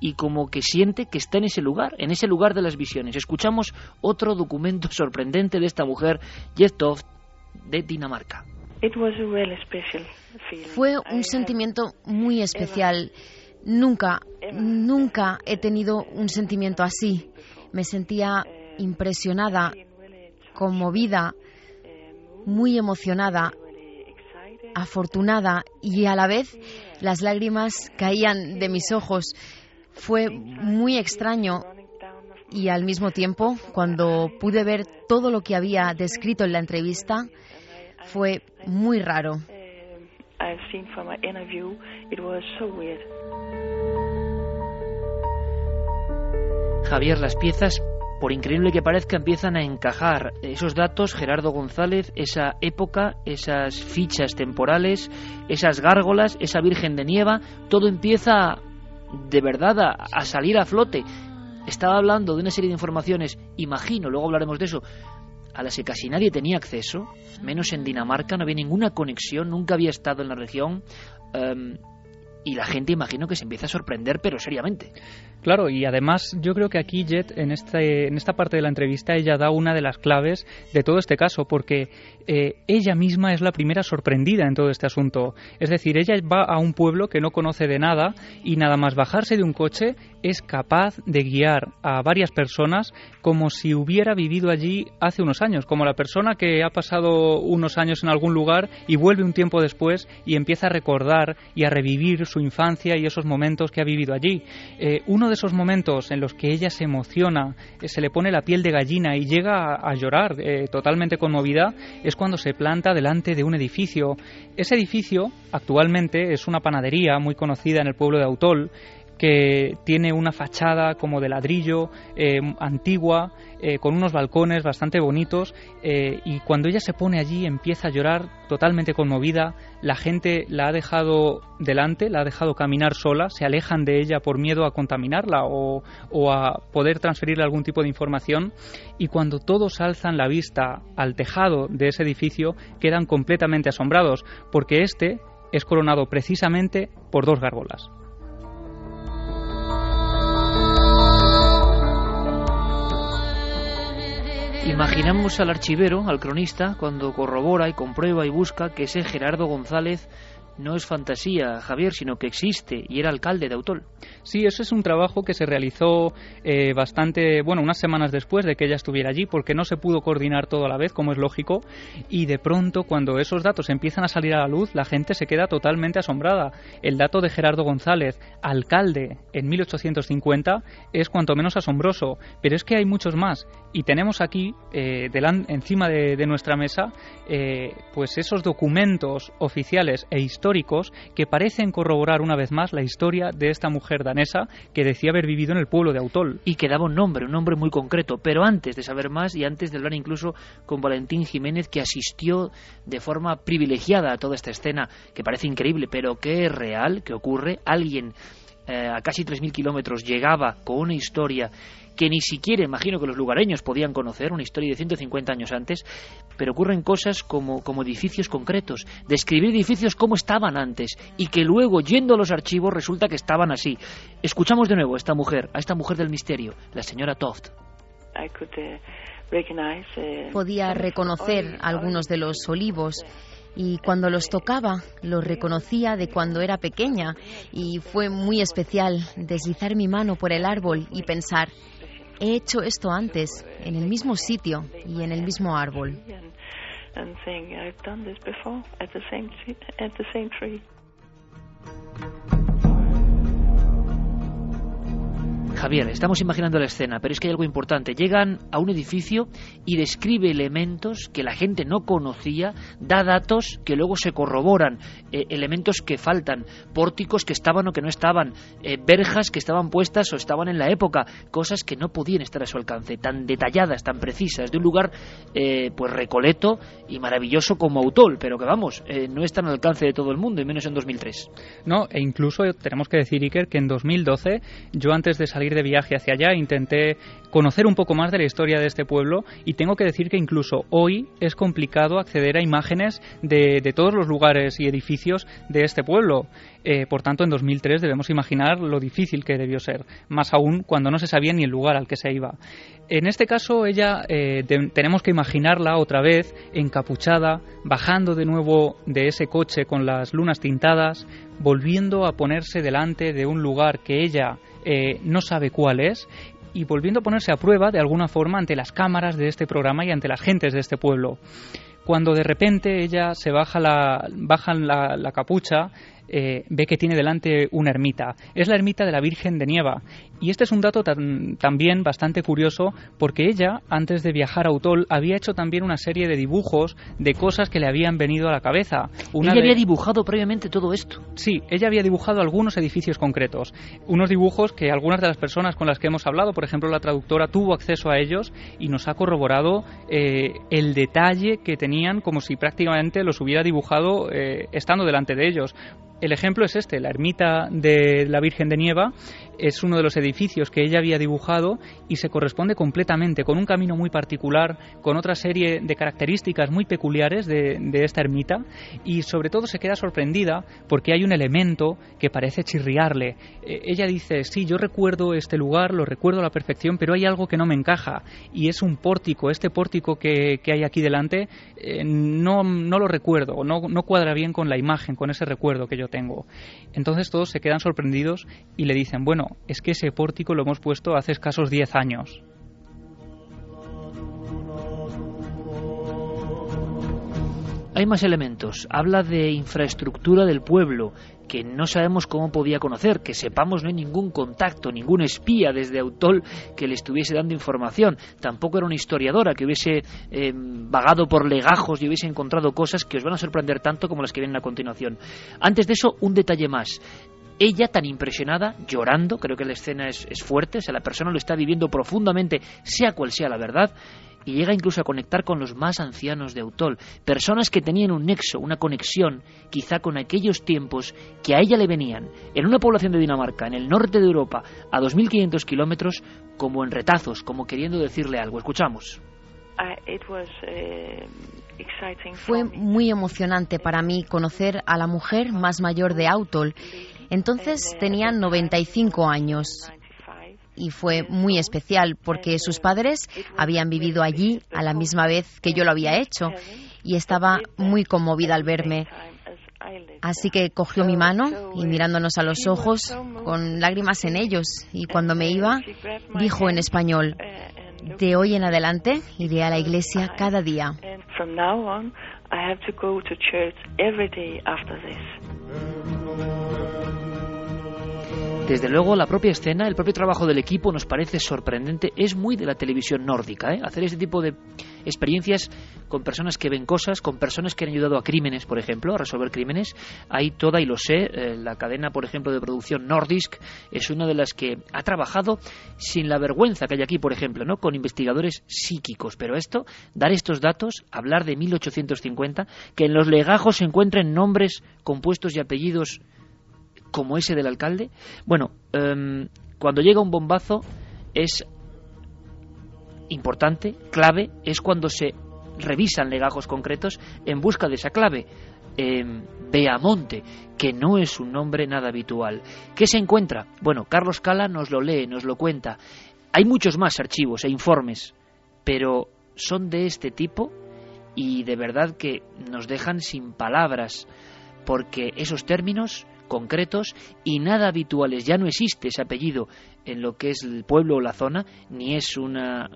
y como que siente que está en ese lugar, en ese lugar de las visiones. Escuchamos otro documento (laughs) sorprendente de esta mujer, Toft, de Dinamarca. Fue un sentimiento muy especial. Nunca, nunca he tenido un sentimiento así. Me sentía impresionada, conmovida, muy emocionada, afortunada y a la vez las lágrimas caían de mis ojos. Fue muy extraño y al mismo tiempo, cuando pude ver todo lo que había descrito en la entrevista, fue muy raro. Javier, las piezas, por increíble que parezca, empiezan a encajar. Esos datos, Gerardo González, esa época, esas fichas temporales, esas gárgolas, esa Virgen de Nieva, todo empieza de verdad a, salir a flote. Estaba hablando de una serie de informaciones, imagino, luego hablaremos de eso, a las que casi nadie tenía acceso, menos en Dinamarca, no había ninguna conexión, nunca había estado en la región. Em, y la gente imagino que se empieza a sorprender, pero seriamente. Claro, y además yo creo que aquí Jet, en, este, en esta parte de la entrevista, ella da una de las claves de todo este caso, porque eh, ella misma es la primera sorprendida en todo este asunto. Es decir, ella va a un pueblo que no conoce de nada y nada más bajarse de un coche es capaz de guiar a varias personas como si hubiera vivido allí hace unos años, como la persona que ha pasado unos años en algún lugar y vuelve un tiempo después y empieza a recordar y a revivir su infancia y esos momentos que ha vivido allí. Eh, uno de esos momentos en los que ella se emociona, eh, se le pone la piel de gallina y llega a, llorar eh, totalmente conmovida, es cuando se planta delante de un edificio. Ese edificio actualmente es una panadería muy conocida en el pueblo de Autol que tiene una fachada como de ladrillo eh, antigua, eh, con unos balcones bastante bonitos, eh, y cuando ella se pone allí empieza a llorar totalmente conmovida, la gente la ha dejado delante, la ha dejado caminar sola, se alejan de ella por miedo a contaminarla o, a poder transferirle algún tipo de información, y cuando todos alzan la vista al tejado de ese edificio, quedan completamente asombrados, porque este es coronado precisamente por dos gárgolas. Imaginamos al archivero, al cronista, cuando corrobora y comprueba y busca que ese Gerardo González no es fantasía, Javier, sino que existe y era alcalde de Autol. Sí, eso es un trabajo que se realizó eh, bastante, bueno, unas semanas después de que ella estuviera allí, porque no se pudo coordinar todo a la vez, como es lógico, y de pronto, cuando esos datos empiezan a salir a la luz, la gente se queda totalmente asombrada. El dato de Gerardo González, alcalde en 1850, es cuanto menos asombroso, pero es que hay muchos más, y tenemos aquí, eh, encima de, nuestra mesa, eh, pues esos documentos oficiales e históricos que parecen corroborar una vez más la historia de esta mujer danesa que decía haber vivido en el pueblo de Autol. Y que daba un nombre, un nombre muy concreto. Pero antes de saber más y antes de hablar incluso con Valentín Jiménez, que asistió de forma privilegiada a toda esta escena, que parece increíble, pero que es real, que ocurre, alguien eh, a casi 3.000 kilómetros llegaba con una historia que ni siquiera imagino que los lugareños podían conocer, una historia de 150 años antes, pero ocurren cosas como, como edificios concretos, describir edificios como estaban antes y que luego, yendo a los archivos, resulta que estaban así. Escuchamos de nuevo a esta mujer, a esta mujer del misterio, la señora Toft. Uh, uh, Podía reconocer algunos de los olivos y cuando los tocaba los reconocía de cuando era pequeña y fue muy especial deslizar mi mano por el árbol y pensar, he hecho esto antes, en el mismo sitio y en el mismo árbol. Javier, estamos imaginando la escena, pero es que hay algo importante. Llegan a un edificio y describe elementos que la gente no conocía, da datos que luego se corroboran, eh, elementos que faltan, pórticos que estaban o que no estaban, eh, verjas que estaban puestas o estaban en la época, cosas que no podían estar a su alcance, tan detalladas, tan precisas, de un lugar eh, pues recoleto y maravilloso como Autol, pero que vamos, no están al alcance de todo el mundo, y menos en 2003. No, e incluso tenemos que decir, Iker, que en 2012, yo antes de salir de viaje hacia allá, intenté conocer un poco más de la historia de este pueblo y tengo que decir que incluso hoy es complicado acceder a imágenes de, todos los lugares y edificios de este pueblo. Eh, por tanto, en 2003 debemos imaginar lo difícil que debió ser, más aún cuando no se sabía ni el lugar al que se iba. En este caso, ella eh, tenemos que imaginarla otra vez encapuchada, bajando de nuevo de ese coche con las lunas tintadas, volviendo a ponerse delante de un lugar que ella eh, no sabe cuál es y volviendo a ponerse a prueba de alguna forma ante las cámaras de este programa y ante las gentes de este pueblo. Cuando de repente ella se baja la, baja la capucha, eh, ve que tiene delante una ermita. Es la ermita de la Virgen de Nieva. Y este es un dato también bastante curioso porque ella, antes de viajar a Utol, había hecho también una serie de dibujos de cosas que le habían venido a la cabeza. ella había dibujado previamente todo esto. Sí, ella había dibujado algunos edificios concretos. Unos dibujos que algunas de las personas con las que hemos hablado, por ejemplo la traductora, tuvo acceso a ellos y nos ha corroborado eh, el detalle que tenían como si prácticamente los hubiera dibujado eh, estando delante de ellos. El ejemplo es este, la ermita de la Virgen de Nieva es uno de los edificios que ella había dibujado y se corresponde completamente con un camino muy particular, con otra serie de características muy peculiares de, esta ermita y sobre todo se queda sorprendida porque hay un elemento que parece chirriarle. Eh, ella dice, sí, yo recuerdo este lugar, lo recuerdo a la perfección, pero hay algo que no me encaja y es un pórtico. Este pórtico que, hay aquí delante eh, no, no lo recuerdo, no, no cuadra bien con la imagen, con ese recuerdo que yo tengo. Entonces todos se quedan sorprendidos y le dicen, bueno, es que ese pórtico lo hemos puesto hace escasos 10 años. Hay más elementos. Habla de infraestructura del pueblo, que no sabemos cómo podía conocer, que sepamos no hay ningún contacto, ningún espía desde Autol que le estuviese dando información. Tampoco era una historiadora que hubiese eh, vagado por legajos y hubiese encontrado cosas que os van a sorprender tanto como las que vienen a continuación. Antes de eso, un detalle más ella tan impresionada, llorando, creo que la escena es, fuerte, o sea, la persona lo está viviendo profundamente, sea cual sea la verdad, y llega incluso a conectar con los más ancianos de Autol, personas que tenían un nexo, una conexión, quizá con aquellos tiempos que a ella le venían, en una población de Dinamarca, en el norte de Europa, a 2.500 kilómetros, como en retazos, como queriendo decirle algo. Escuchamos. Eh, Fue muy emocionante para mí conocer a la mujer más mayor de Autol entonces tenían 95 años y fue muy especial porque sus padres habían vivido allí a la misma vez que yo lo había hecho y estaba muy conmovida al verme. Así que cogió mi mano y mirándonos a los ojos, con lágrimas en ellos, y cuando me iba, dijo en español, de hoy en adelante iré a la iglesia cada día. Desde luego, la propia escena, el propio trabajo del equipo nos parece sorprendente. Es muy de la televisión nórdica, ¿eh? hacer este tipo de experiencias con personas que ven cosas, con personas que han ayudado a crímenes, por ejemplo, a resolver crímenes. Hay toda, y lo sé, eh, la cadena, por ejemplo, de producción Nordisk es una de las que ha trabajado sin la vergüenza que hay aquí, por ejemplo, ¿no? con investigadores psíquicos. Pero esto, dar estos datos, hablar de 1850, que en los legajos se encuentren nombres compuestos y apellidos como ese del alcalde? Bueno, em, cuando llega un bombazo es importante, clave, es cuando se revisan legajos concretos en busca de esa clave. Eh, Beamonte, que no es un nombre nada habitual. ¿Qué se encuentra? Bueno, Carlos Cala nos lo lee, nos lo cuenta. Hay muchos más archivos e informes, pero son de este tipo y de verdad que nos dejan sin palabras, porque esos términos concretos y nada habituales. Ya no existe ese apellido en lo que es el pueblo o la zona, ni es una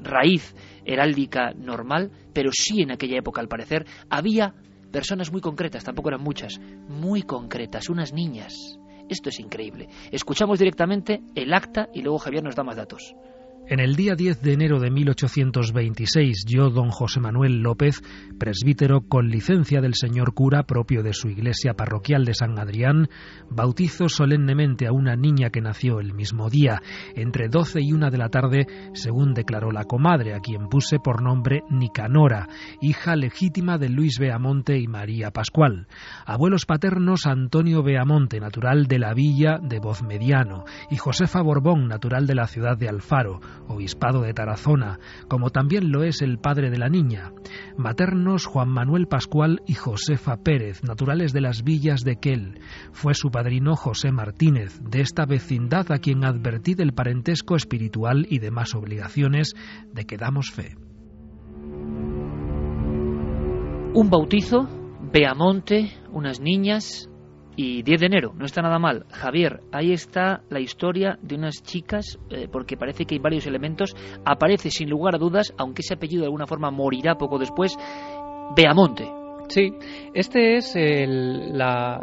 raíz heráldica normal, pero sí en aquella época, al parecer, había personas muy concretas, tampoco eran muchas, muy concretas, unas niñas. Esto es increíble. Escuchamos directamente el acta y luego Javier nos da más datos. En el día 10 de enero de 1826, yo, don José Manuel López, presbítero con licencia del señor cura propio de su iglesia parroquial de San Adrián, bautizo solemnemente a una niña que nació el mismo día, entre 12 y 1 de la tarde, según declaró la comadre, a quien puse por nombre Nicanora, hija legítima de Luis Beamonte y María Pascual. Abuelos paternos Antonio Beamonte, natural de la villa de Voz Mediano, y Josefa Borbón, natural de la ciudad de Alfaro, obispado de Tarazona, como también lo es el padre de la niña, maternos Juan Manuel Pascual y Josefa Pérez, naturales de las villas de Quel. Fue su padrino José Martínez, de esta vecindad a quien advertí del parentesco espiritual y demás obligaciones de que damos fe. Un bautizo, Beamonte, unas niñas, y 10 de enero, no está nada mal. Javier, ahí está la historia de unas chicas, eh, porque parece que hay varios elementos. Aparece sin lugar a dudas, aunque ese apellido de alguna forma morirá poco después, Beamonte. Sí, este es la,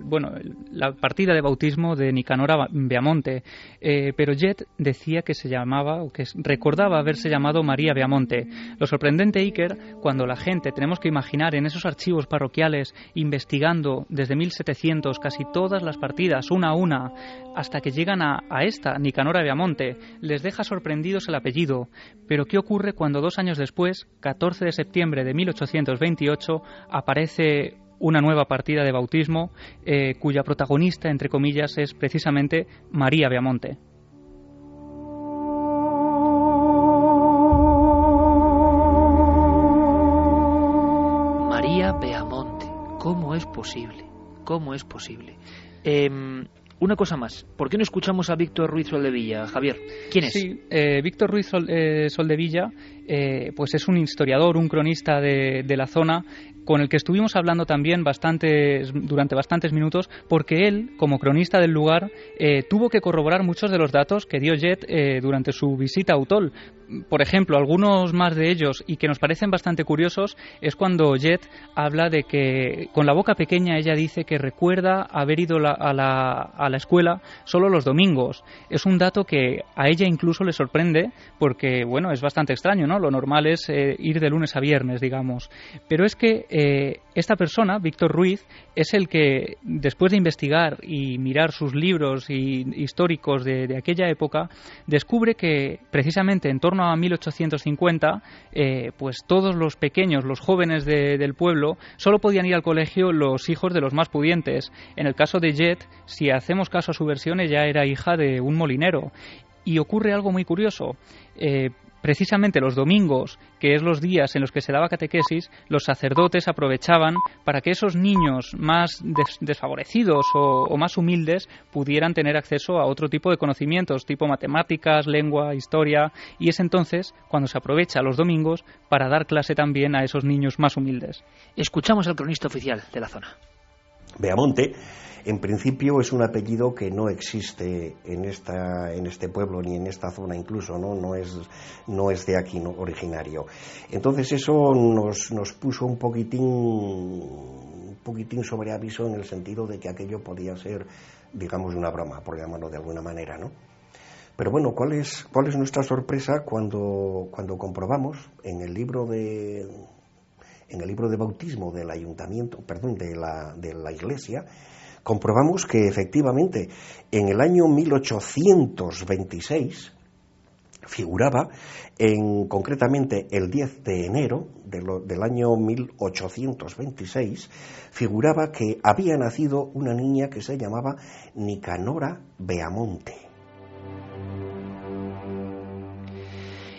bueno, la partida de bautismo de Nicanora Beamonte, eh, pero Jet decía que se llamaba, o que recordaba haberse llamado María Beamonte. Lo sorprendente, Iker, cuando la gente, tenemos que imaginar en esos archivos parroquiales, investigando desde 1700 casi todas las partidas, una a una, hasta que llegan a, a esta, Nicanora Beamonte, les deja sorprendidos el apellido. Pero ¿qué ocurre cuando dos años después, 14 de septiembre de 1828, aparece una nueva partida de bautismo eh, cuya protagonista, entre comillas, es precisamente María Beamonte. María Beamonte, ¿cómo es posible? ¿Cómo es posible? Em, una cosa más, ¿por qué no escuchamos a Víctor Ruiz Soldevilla, Javier? ¿Quién es? Sí, eh, Víctor Ruiz eh, Soldevilla eh, pues es un historiador, un cronista de, la zona, con el que estuvimos hablando también bastantes, durante bastantes minutos, porque él, como cronista del lugar, eh, tuvo que corroborar muchos de los datos que dio Jet eh, durante su visita a Utol. Por ejemplo, algunos más de ellos, y que nos parecen bastante curiosos, es cuando Jet habla de que con la boca pequeña ella dice que recuerda haber ido a, la, a la escuela solo los domingos. Es un dato que a ella incluso le sorprende, porque, bueno, es bastante extraño, ¿no? Lo normal es eh, ir de lunes a viernes, digamos. Pero es que eh, esta persona, Víctor Ruiz, es el que, después de investigar y mirar sus libros y, históricos de, aquella época, descubre que precisamente en torno a 1850, eh, pues todos los pequeños, los jóvenes del pueblo, solo podían ir al colegio los hijos de los más pudientes. En el caso de Jet, si hacemos caso a su versión, ella era hija de un molinero. Y ocurre algo muy curioso precisamente los domingos, que es los días en los que se daba catequesis, los sacerdotes aprovechaban para que esos niños más desfavorecidos o, más humildes pudieran tener acceso a otro tipo de conocimientos, tipo matemáticas, lengua, historia, y es entonces cuando se aprovecha los domingos para dar clase también a esos niños más humildes. Escuchamos al cronista oficial de la zona. Beamonte en principio es un apellido que no existe en, esta, en este pueblo ni en esta zona incluso, ¿no? No es, no es de aquí originario. Entonces eso nos, nos puso un poquitín, un poquitín sobre aviso en el sentido de que aquello podía ser, digamos, una broma, por llamarlo de alguna manera, ¿no? Pero bueno, ¿cuál es, cuál es nuestra sorpresa cuando, cuando comprobamos en el libro de en el libro de bautismo del ayuntamiento, perdón, de la, de la iglesia, comprobamos que efectivamente en el año 1826 figuraba en concretamente el 10 de enero del año 1826 figuraba que había nacido una niña que se llamaba Nicanora Beamonte.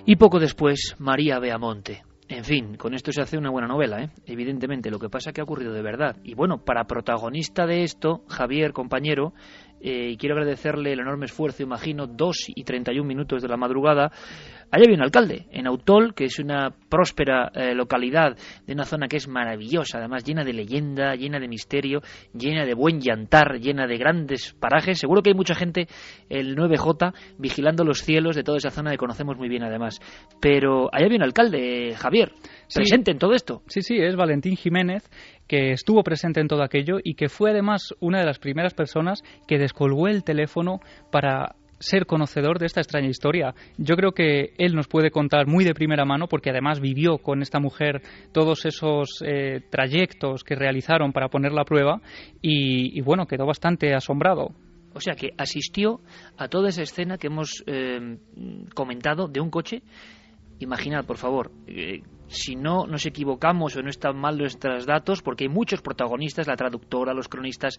Y poco después María Beamonte, en fin, con esto se hace una buena novela, ¿eh? evidentemente. Lo que pasa que ha ocurrido de verdad. Y bueno, para protagonista de esto, Javier, compañero, eh, y quiero agradecerle el enorme esfuerzo, imagino, dos y treinta y un minutos de la madrugada, Allá había un alcalde, en Autol, que es una próspera eh, localidad de una zona que es maravillosa, además llena de leyenda, llena de misterio, llena de buen llantar, llena de grandes parajes. Seguro que hay mucha gente, el 9J, vigilando los cielos de toda esa zona que conocemos muy bien además. Pero allá había un alcalde, Javier, presente en todo esto. Sí, sí, es Valentín Jiménez, que estuvo presente en todo aquello y que fue además una de las primeras personas que descolgó el teléfono para ser conocedor de esta extraña historia. Yo creo que él nos puede contar muy de primera mano, porque además vivió con esta mujer todos esos eh, trayectos que realizaron para ponerla a prueba y, bueno, quedó bastante asombrado. O sea que asistió a toda esa escena que hemos eh, comentado de un coche. Imaginad, por favor, eh, si no nos equivocamos o no están mal nuestros datos, porque hay muchos protagonistas, la traductora, los cronistas,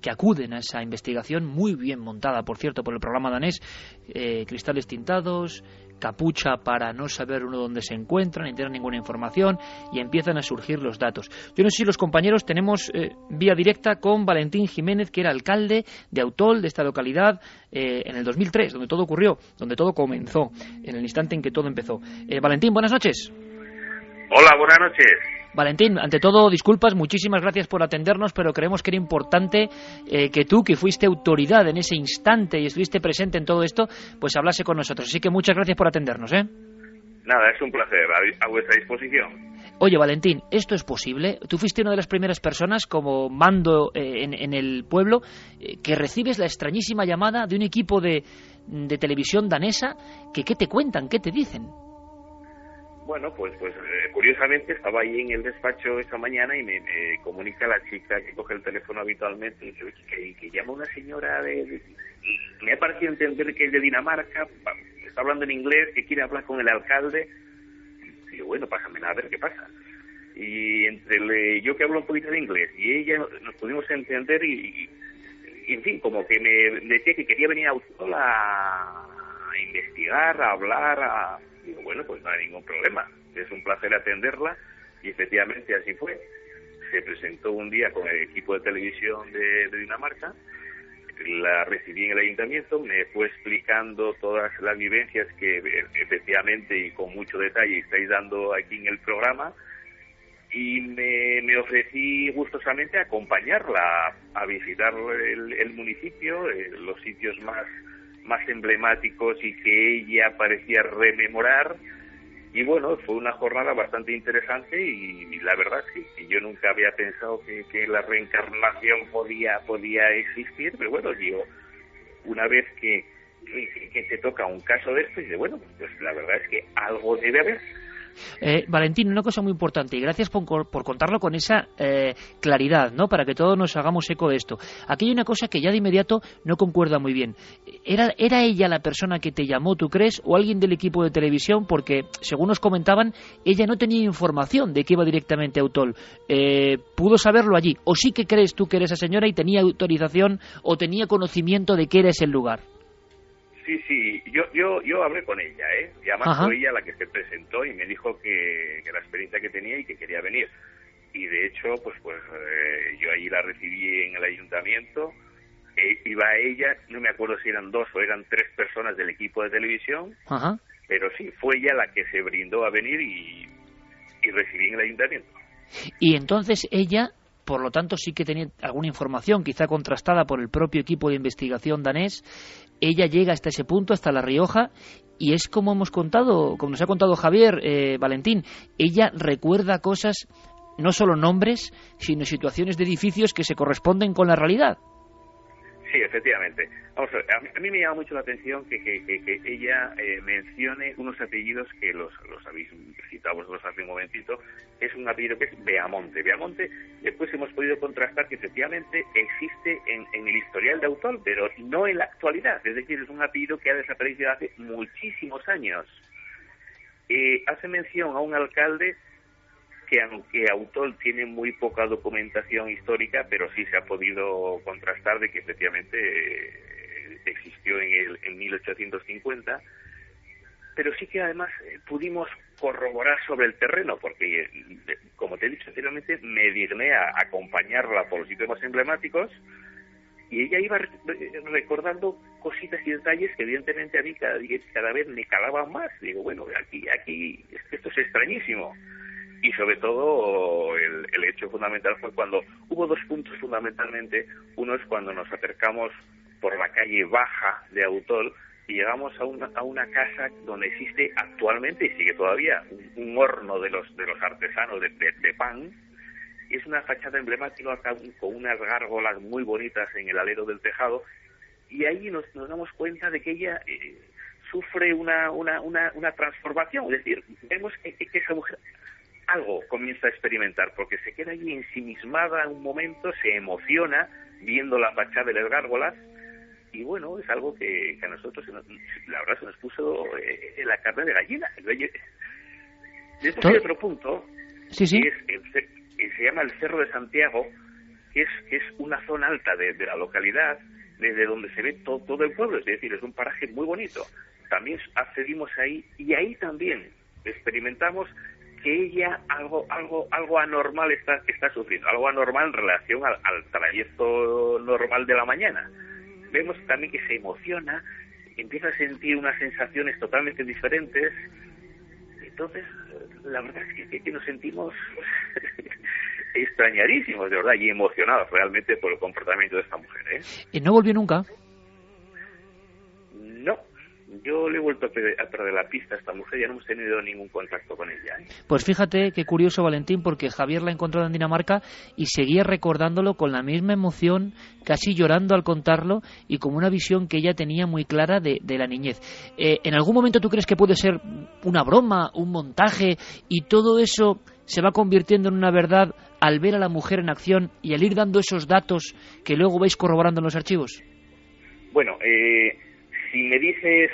que acuden a esa investigación muy bien montada, por cierto, por el programa danés, eh, cristales tintados, capucha para no saber uno dónde se encuentra, ni tener ninguna información, y empiezan a surgir los datos. Yo no sé si los compañeros tenemos eh, vía directa con Valentín Jiménez, que era alcalde de Autol, de esta localidad, eh, en el 2003, donde todo ocurrió, donde todo comenzó, en el instante en que todo empezó. Valentín, buenas noches. Hola, buenas noches. Valentín, ante todo, disculpas, muchísimas gracias por atendernos, pero creemos que era importante eh, que tú, que fuiste autoridad en ese instante y estuviste presente en todo esto, pues hablase con nosotros. Así que muchas gracias por atendernos, ¿eh? Nada, es un placer, a, vuestra disposición. Oye, Valentín, ¿esto es posible? Tú fuiste una de las primeras personas como mando eh, en, el pueblo eh, que recibes la extrañísima llamada de un equipo de, de televisión danesa que ¿qué te cuentan? ¿Qué te dicen? Bueno, pues pues eh, curiosamente estaba ahí en el despacho esta mañana y me, comunica la chica que coge el teléfono habitualmente y dice, que, que llama una señora de, Me ha parecido entender que es de Dinamarca, está hablando en inglés, que quiere hablar con el alcalde. Y yo, bueno, pásame a ver qué pasa. Y entre yo que hablo un poquito de inglés y ella nos pudimos entender y, en fin, como que me decía que quería venir a a, a investigar, a hablar, a Digo, bueno, pues no hay ningún problema. Es un placer atenderla y efectivamente así fue. Se presentó un día con el equipo de televisión de, Dinamarca, la recibí en el ayuntamiento, me fue explicando todas las vivencias que efectivamente y con mucho detalle estáis dando aquí en el programa y me, ofrecí gustosamente acompañarla a, visitar el, municipio, eh, los sitios más más emblemáticos y que ella parecía rememorar. Y bueno, fue una jornada bastante interesante y, la verdad es que, yo nunca había pensado que, la reencarnación podía, podía existir, pero bueno, digo, una vez que, que, te toca un caso de esto, de bueno, pues la verdad es que algo debe haber. Eh, Valentín, una cosa muy importante, y gracias por, contarlo con esa eh, claridad, ¿no? Para que todos nos hagamos eco de esto. Aquí hay una cosa que ya de inmediato no concuerda muy bien. ¿Era, ¿Era ella la persona que te llamó, tú crees, o alguien del equipo de televisión? Porque, según nos comentaban, ella no tenía información de que iba directamente a Autol. Eh, ¿Pudo saberlo allí? ¿O sí que crees tú que era esa señora y tenía autorización o tenía conocimiento de que era ese lugar? Sí, sí, yo, yo, yo hablé con ella, ¿eh? Y además Ajá. fue ella la que se presentó y me dijo que, que la experiencia que tenía y que quería venir. Y de hecho, pues, pues eh, yo allí la recibí en el ayuntamiento. Eh, iba ella, no me acuerdo si eran dos o eran tres personas del equipo de televisión, Ajá. pero sí, fue ella la que se brindó a venir y, y recibí en el ayuntamiento. Y entonces ella, por lo tanto, sí que tenía alguna información, quizá contrastada por el propio equipo de investigación danés. Ella llega hasta ese punto, hasta La Rioja, y es como hemos contado, como nos ha contado Javier, eh, Valentín, ella recuerda cosas, no solo nombres, sino situaciones de edificios que se corresponden con la realidad. Sí, efectivamente. Vamos a ver, a mí, me llama mucho la atención que ella eh, mencione unos apellidos que los, los habéis citado vosotros hace un momentito. Es un apellido que es Beamonte. Beamonte, después hemos podido contrastar que efectivamente existe en, en el historial de autor, pero no en la actualidad. Es decir, es un apellido que ha desaparecido hace muchísimos años. Eh, hace mención a un alcalde que aunque Autol tiene muy poca documentación histórica, pero sí se ha podido contrastar de que efectivamente eh, existió en, el, en 1850, pero sí que además eh, pudimos corroborar sobre el terreno, porque, eh, como te he dicho anteriormente, me digné a acompañarla por los sitios más emblemáticos y ella iba re- re- recordando cositas y detalles que evidentemente a mí cada, cada vez me calaban más. Digo, bueno, aquí, aquí, esto es extrañísimo y sobre todo el, hecho fundamental fue cuando hubo dos puntos fundamentalmente. Uno es cuando nos acercamos por la calle baja de Autol y llegamos a una, a una casa donde existe actualmente y sigue todavía un, horno de los de los artesanos de, de- de pan. Es una fachada emblemática con con unas gárgolas muy bonitas en el alero del tejado. Y ahí nos, nos damos cuenta de que ella eh, sufre una, una, una, una transformación. Es decir, vemos que, que- que esa mujer algo comienza a experimentar, porque se queda allí ensimismada un momento, se emociona viendo la fachada de las gárgolas, y bueno, es algo que, que a nosotros, nos- la verdad, se nos puso eh, la carne de gallina. Después hay otro punto, Sí, sí. que, es el que se llama el Cerro de Santiago, que es, que es una zona alta de, de la localidad, desde donde se ve to- todo el pueblo, es decir, es un paraje muy bonito. También accedimos ahí y ahí también experimentamos que ella algo algo algo anormal está está sufriendo, algo anormal en relación al, al trayecto normal de la mañana. Vemos también que se emociona, empieza a sentir unas sensaciones totalmente diferentes. Entonces, la verdad es que, que- nos sentimos (laughs) extrañadísimos, de verdad, y emocionados realmente por el comportamiento de esta mujer. ¿eh? Eh, no volvió nunca. Yo le he vuelto a perder, a perder la pista a esta mujer, ya no hemos tenido ningún contacto con ella. ¿eh? Pues fíjate qué curioso, Valentín, porque Javier la encontró en Dinamarca y seguía recordándolo con la misma emoción, casi llorando al contarlo y con una visión que ella tenía muy clara de, de la niñez. Eh, ¿En algún momento tú crees que puede ser una broma, un montaje y todo eso se va convirtiendo en una verdad al ver a la mujer en acción y al ir dando esos datos que luego vais corroborando en los archivos? Bueno, eh, si me dices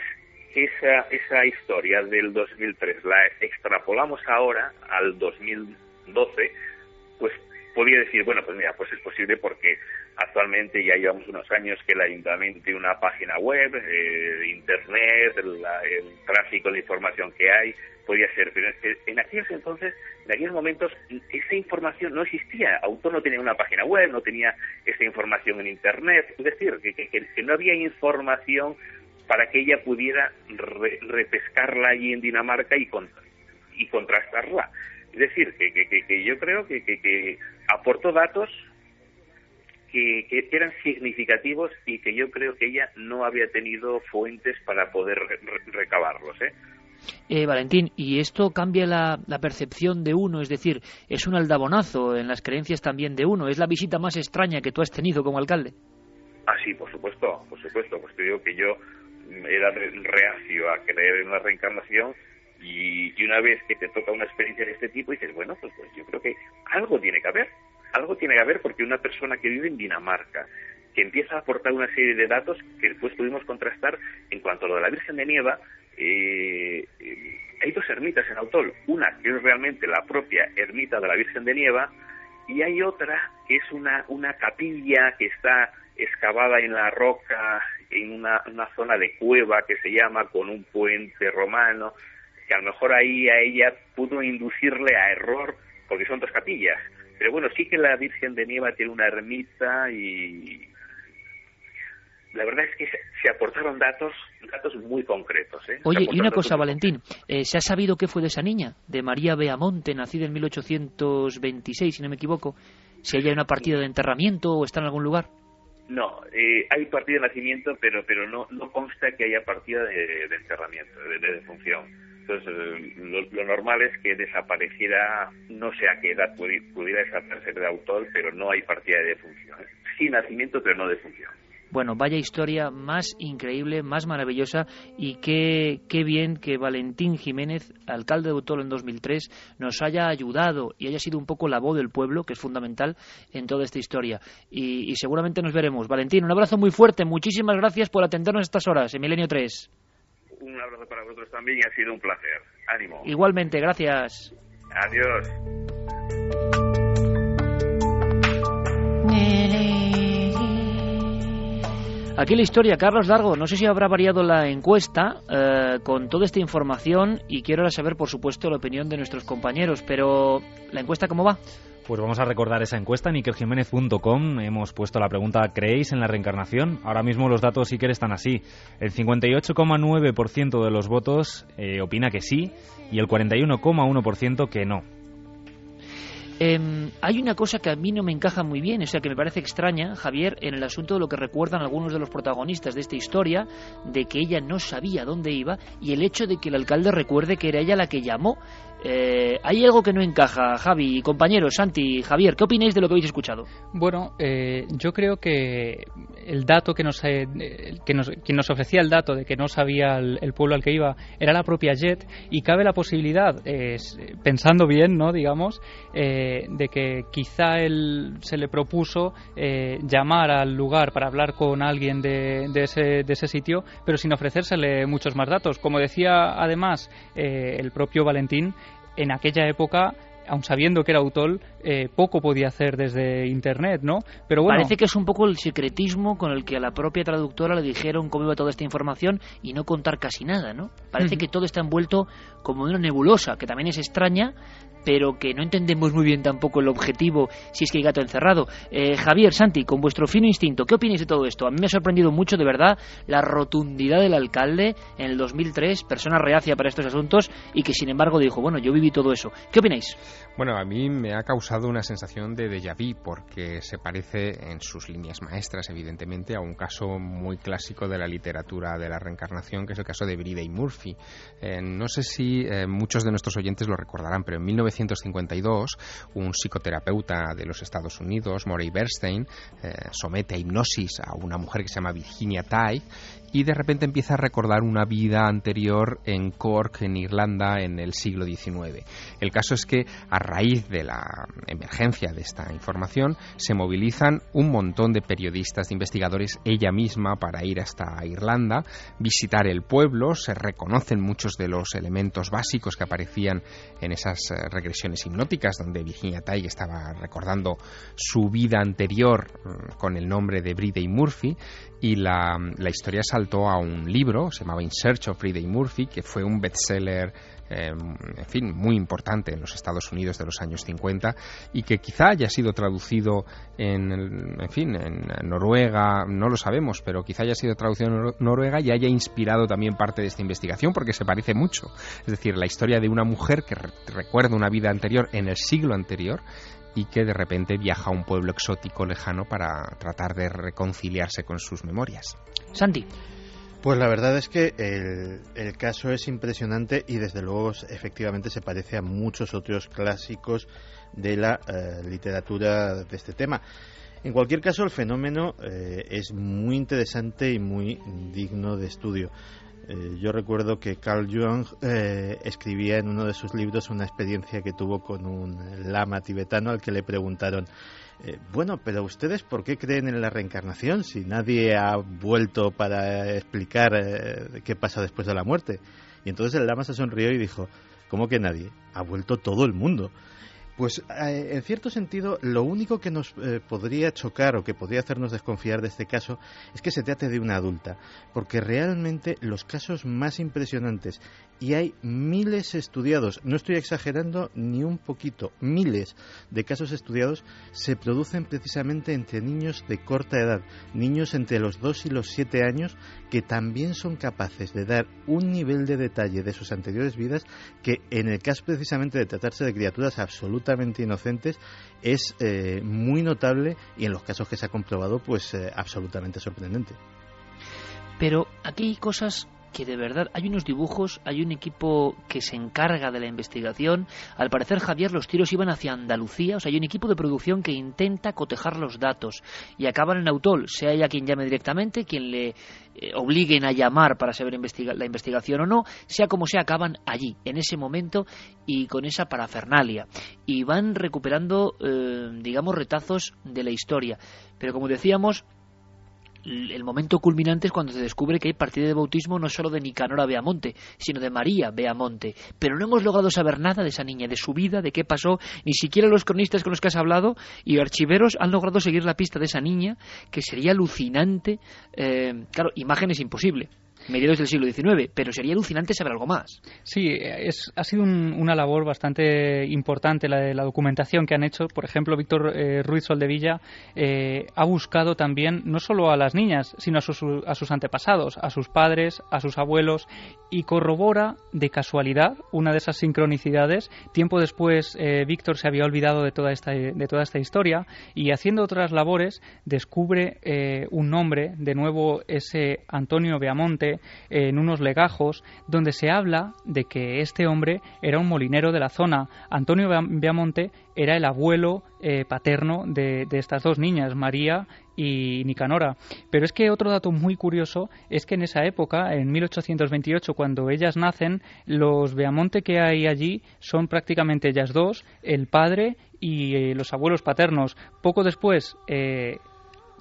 esa, esa historia del 2003 la extrapolamos ahora al 2012, pues podría decir, bueno, pues mira, pues es posible porque actualmente ya llevamos unos años que el ayuntamiento tiene una página web, eh, internet, la- el tráfico de información que hay, podría ser, pero en aquellos entonces, en aquellos momentos, esa información no existía. Autor no tenía una página web, no tenía esa información en internet, es decir, que- que- que no había información para que ella pudiera re- repescarla allí en Dinamarca y, con- y contrastarla. Es decir, que, que- que- yo creo que, que- aportó datos que, que eran significativos y que yo creo que ella no había tenido fuentes para poder re- re- recabarlos. ¿eh? Eh, Valentín, ¿y esto cambia la, la percepción de uno? Es decir, ¿es un aldabonazo en las creencias también de uno? ¿Es la visita más extraña que tú has tenido como alcalde? Ah, sí, por supuesto, por supuesto. Pues te digo que yo era re- reacio a creer en una reencarnación y, y una vez que te toca una experiencia de este tipo dices, bueno, pues, pues yo creo que algo tiene que haber. Algo tiene que haber porque una persona que vive en Dinamarca, que empieza a aportar una serie de datos que después pudimos contrastar en cuanto a lo de la Virgen de Nieva, eh, eh, hay dos ermitas en Autol. Una que es realmente la propia ermita de la Virgen de Nieva y hay otra que es una, una capilla que está excavada en la roca en una, una zona de cueva que se llama con un puente romano, que a lo mejor ahí a ella pudo inducirle a error porque son dos capillas. Pero bueno, sí que la Virgen de Nieva tiene una ermita y la verdad es que se aportaron datos datos muy concretos. ¿eh? Oye, y una cosa, Valentín, eh, ¿se ha sabido qué fue de esa niña, de María Beamonte, nacida en 1826, si no me equivoco? Si hay una partida de enterramiento o está en algún lugar. No, eh, hay partida de nacimiento, pero pero no consta que haya partida de, enterramiento, de, defunción. Entonces, eh, lo, normal es que desapareciera, no sé a qué edad pudiera desaparecer de autor, pero no hay partida de defunción. Sí nacimiento, pero no defunción. Bueno, vaya historia más increíble, más maravillosa y qué, qué bien que Valentín Jiménez, alcalde de Butolo en 2003, nos haya ayudado y haya sido un poco la voz del pueblo, que es fundamental en toda esta historia. Y, seguramente nos veremos. Valentín, un abrazo muy fuerte. Muchísimas gracias por atendernos estas horas en Milenio 3. Un abrazo para vosotros también y ha sido un placer. Ánimo. Igualmente, gracias. Adiós. Aquí la historia, Carlos Largo, no sé si habrá variado la encuesta eh, con toda esta información y quiero ahora saber, por supuesto, la opinión de nuestros compañeros, pero ¿la encuesta cómo va? Pues vamos a recordar esa encuesta en ikerjiménez.com. Hemos puesto la pregunta ¿creéis en la reencarnación? Ahora mismo los datos Iker están así. El 58,9% de los votos eh, opina que sí y el 41,1% que no. Em, hay una cosa que a mí no me encaja muy bien, o sea, que me parece extraña, Javier, en el asunto de lo que recuerdan algunos de los protagonistas de esta historia, de que ella no sabía dónde iba y el hecho de que el alcalde recuerde que era ella la que llamó. Eh, hay algo que no encaja, Javi, compañeros, Santi, Javier, ¿qué opináis de lo que habéis escuchado? Bueno, eh, yo creo que el dato que nos, eh, que nos, quien nos ofrecía el dato de que no sabía el, pueblo al que iba era la propia Jet y cabe la posibilidad, pensando bien, no, digamos, de que quizá él se le propuso llamar al lugar para hablar con alguien de, de, ese, de ese sitio, pero sin ofrecérsele muchos más datos. Como decía además el propio Valentín, en aquella época aun sabiendo que era autor, eh, poco podía hacer desde Internet, ¿no? Pero bueno... Parece que es un poco el secretismo con el que a la propia traductora le dijeron cómo iba toda esta información y no contar casi nada, ¿no? Parece que todo está envuelto como en una nebulosa, que también es extraña, pero que no entendemos muy bien tampoco el objetivo si es que hay gato encerrado. Eh, Javier, Santi, con vuestro fino instinto, ¿qué opináis de todo esto? A mí me ha sorprendido mucho, de verdad, la rotundidad del alcalde en el 2003, persona reacia para estos asuntos y que sin embargo dijo, bueno, yo viví todo eso. ¿Qué opináis? Bueno, a mí me ha causado una sensación de déjà vu porque se parece en sus líneas maestras, evidentemente, a un caso muy clásico de la literatura de la reencarnación, que es el caso de Brida y Murphy. Eh, no sé si eh, muchos de nuestros oyentes lo recordarán, pero en 1952 un psicoterapeuta de los Estados Unidos, Morey Bernstein, eh, somete a hipnosis a una mujer que se llama Virginia Tighe y de repente empieza a recordar una vida anterior en Cork, en Irlanda, en el siglo XIX. El caso es que a raíz de la emergencia de esta información se movilizan un montón de periodistas, de investigadores, ella misma para ir hasta Irlanda, visitar el pueblo, se reconocen muchos de los elementos básicos que aparecían en esas eh, regresiones hipnóticas donde Virginia Tighe estaba recordando su vida anterior mm, con el nombre de Bride Murphy y la, la historia saltó a un libro, se llamaba In Search of Friday Murphy, que fue un bestseller eh, en fin, muy importante en los Estados Unidos de los años 50 y que quizá haya sido traducido en, en fin, en Noruega, no lo sabemos, pero quizá haya sido traducido en Noruega y haya inspirado también parte de esta investigación porque se parece mucho. Es decir, la historia de una mujer que recuerda una vida anterior en el siglo anterior y que de repente viaja a un pueblo exótico lejano para tratar de reconciliarse con sus memorias. Santi. Pues la verdad es que el, caso es impresionante y desde luego efectivamente se parece a muchos otros clásicos de la eh, literatura de este tema. En cualquier caso, el fenómeno eh, es muy interesante y muy digno de estudio. Eh, yo recuerdo que Carl Jung escribía en uno de sus libros una experiencia que tuvo con un lama tibetano al que le preguntaron, eh, bueno, pero ustedes por qué creen en la reencarnación si nadie ha vuelto para explicar qué pasa después de la muerte? Y entonces el lama se sonrió y dijo, ¿cómo que nadie? Ha vuelto todo el mundo. Pues eh, en cierto sentido, lo único que nos eh, podría chocar o que podría hacernos desconfiar de este caso es que se trate de una adulta, porque realmente los casos más impresionantes, y hay miles estudiados, no estoy exagerando ni un poquito, miles de casos estudiados, se producen precisamente entre niños de corta edad, niños entre los 2 y los 7 años, que también son capaces de dar un nivel de detalle de sus anteriores vidas que en el caso precisamente de tratarse de criaturas absolutamente inocentes es eh, muy notable y en los casos que se ha comprobado pues eh, absolutamente sorprendente. Pero aquí hay cosas que de verdad hay unos dibujos, hay un equipo que se encarga de la investigación. Al parecer, Javier, los tiros iban hacia Andalucía, o sea, hay un equipo de producción que intenta cotejar los datos y acaban en Autol, sea ella quien llame directamente, quien le eh, obliguen a llamar para saber la investigación o no, sea como sea, acaban allí, en ese momento y con esa parafernalia. Y van recuperando, eh, digamos, retazos de la historia. Pero como decíamos, el momento culminante es cuando se descubre que hay partida de bautismo no solo de Nicanora Beamonte, sino de María Beamonte. Pero no hemos logrado saber nada de esa niña, de su vida, de qué pasó. Ni siquiera los cronistas con los que has hablado y archiveros han logrado seguir la pista de esa niña, que sería alucinante. Eh, claro, imagen es imposible mediados del siglo XIX, pero sería alucinante saber algo más. Sí, es, ha sido una labor bastante importante la de la documentación que han hecho. Por ejemplo, Víctor eh, Ruiz Soldevilla eh, ha buscado también no solo a las niñas, sino a sus, a sus antepasados, a sus padres, a sus abuelos, y corrobora de casualidad una de esas sincronicidades. Tiempo después, eh, Víctor se había olvidado de toda, esta, de toda esta historia y haciendo otras labores descubre un nombre, de nuevo ese Antonio Beamonte, en unos legajos donde se habla de que este hombre era un molinero de la zona. Antonio Beamonte era el abuelo eh, paterno de, estas dos niñas, María y Nicanora. Pero es que otro dato muy curioso es que en esa época, en 1828, cuando ellas nacen, los Beamonte que hay allí son prácticamente ellas dos, el padre y eh, los abuelos paternos. Poco después, eh,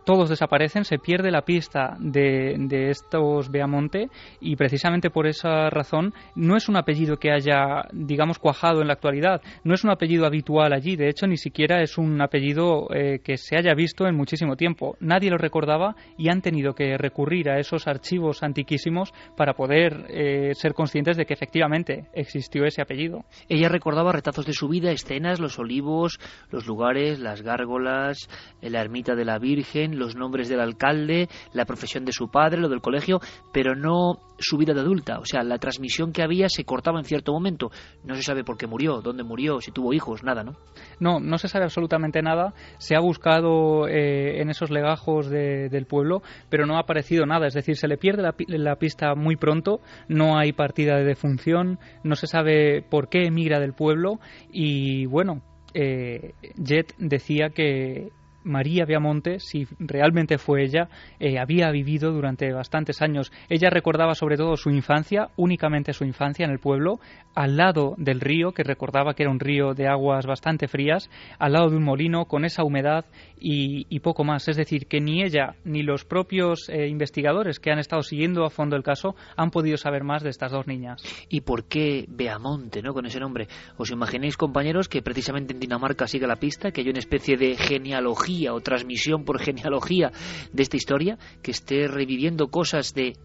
todos desaparecen, se pierde la pista de, de, estos Beamonte y precisamente por esa razón no es un apellido que haya, digamos, cuajado en la actualidad, no es un apellido habitual allí, de hecho ni siquiera es un apellido eh, que se haya visto en muchísimo tiempo. Nadie lo recordaba y han tenido que recurrir a esos archivos antiquísimos para poder eh, ser conscientes de que efectivamente existió ese apellido. Ella recordaba retazos de su vida, escenas, los olivos, los lugares, las gárgolas, la ermita de la Virgen, los nombres del alcalde, la profesión de su padre, lo del colegio, pero no su vida de adulta. O sea, la transmisión que había se cortaba en cierto momento. No se sabe por qué murió, dónde murió, si tuvo hijos, nada, ¿no? No, no se sabe absolutamente nada. Se ha buscado eh, en esos legajos del pueblo, pero no ha aparecido nada. Es decir, se le pierde la, pista muy pronto, no hay partida de defunción, no se sabe por qué emigra del pueblo y bueno, eh, Jet decía que María Viamonte, si realmente fue ella, eh, había vivido durante bastantes años. Ella recordaba sobre todo su infancia, únicamente su infancia en el pueblo, al lado del río, que recordaba que era un río de aguas bastante frías, al lado de un molino con esa humedad y, poco más. Es decir, que ni ella ni los propios eh, investigadores que han estado siguiendo a fondo el caso han podido saber más de estas dos niñas. ¿Y por qué Beamonte, no, con ese nombre? ¿Os imagináis, compañeros, que precisamente en Dinamarca sigue la pista, que hay una especie de genealogía o transmisión por genealogía de esta historia, que esté reviviendo cosas de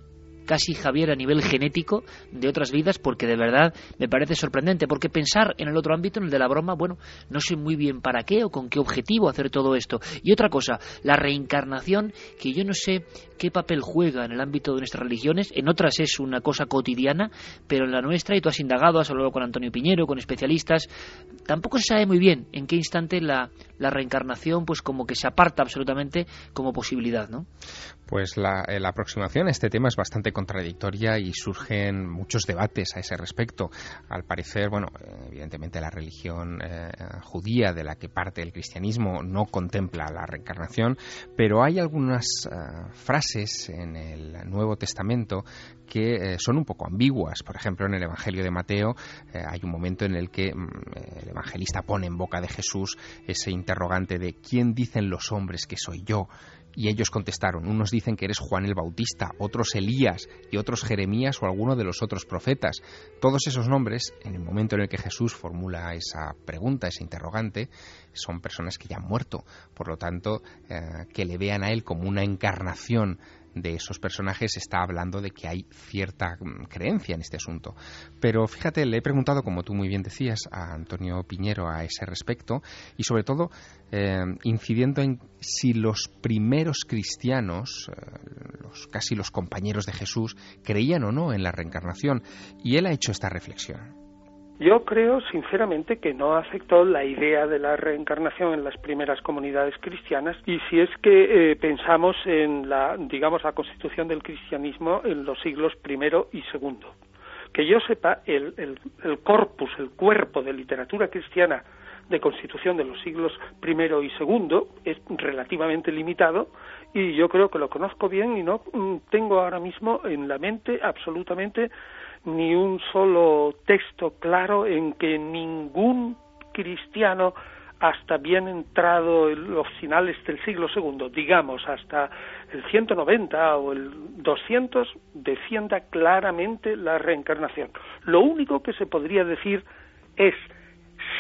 casi Javier a nivel genético de otras vidas porque de verdad me parece sorprendente porque pensar en el otro ámbito en el de la broma bueno no sé muy bien para qué o con qué objetivo hacer todo esto y otra cosa la reencarnación que yo no sé qué papel juega en el ámbito de nuestras religiones en otras es una cosa cotidiana pero en la nuestra y tú has indagado has hablado con Antonio Piñero con especialistas tampoco se sabe muy bien en qué instante la, la reencarnación pues como que se aparta absolutamente como posibilidad ¿no? Pues la, eh, la, aproximación a este tema es bastante contradictoria y surgen muchos debates a ese respecto. Al parecer, bueno, evidentemente la religión eh, judía de la que parte el cristianismo no contempla la reencarnación, pero hay algunas eh, frases en el Nuevo Testamento que son un poco ambiguas. Por ejemplo, en el Evangelio de Mateo hay un momento en el que mm, el evangelista pone en boca de Jesús ese interrogante de ¿quién dicen los hombres que soy yo? Y ellos contestaron, unos dicen que eres Juan el Bautista, otros Elías y otros Jeremías o alguno de los otros profetas. Todos esos nombres, en el momento en el que Jesús formula esa pregunta, ese interrogante, son personas que ya han muerto. Por lo tanto, eh, que le vean a él como una encarnación de esos personajes está hablando de que hay cierta mm, creencia en este asunto. Pero fíjate, le he preguntado, como tú muy bien decías, a Antonio Piñero a ese respecto y sobre todo eh, incidiendo en si los primeros cristianos, eh, los, casi los compañeros de Jesús, creían o no en la reencarnación. Y él ha hecho esta reflexión. Yo creo sinceramente que no afectó la idea de la reencarnación en las primeras comunidades cristianas y si es que eh, pensamos en la, digamos, la constitución del cristianismo en los siglos primero y segundo. Que yo sepa, el, el, corpus, el cuerpo de literatura cristiana de constitución de los siglos primero y segundo es relativamente limitado y yo creo que lo conozco bien y no mm, tengo ahora mismo en la mente absolutamente ni un solo texto claro en que ningún cristiano hasta bien entrado en los finales del siglo segundo, digamos hasta el 190 o el 200, defienda claramente la reencarnación. Lo único que se podría decir es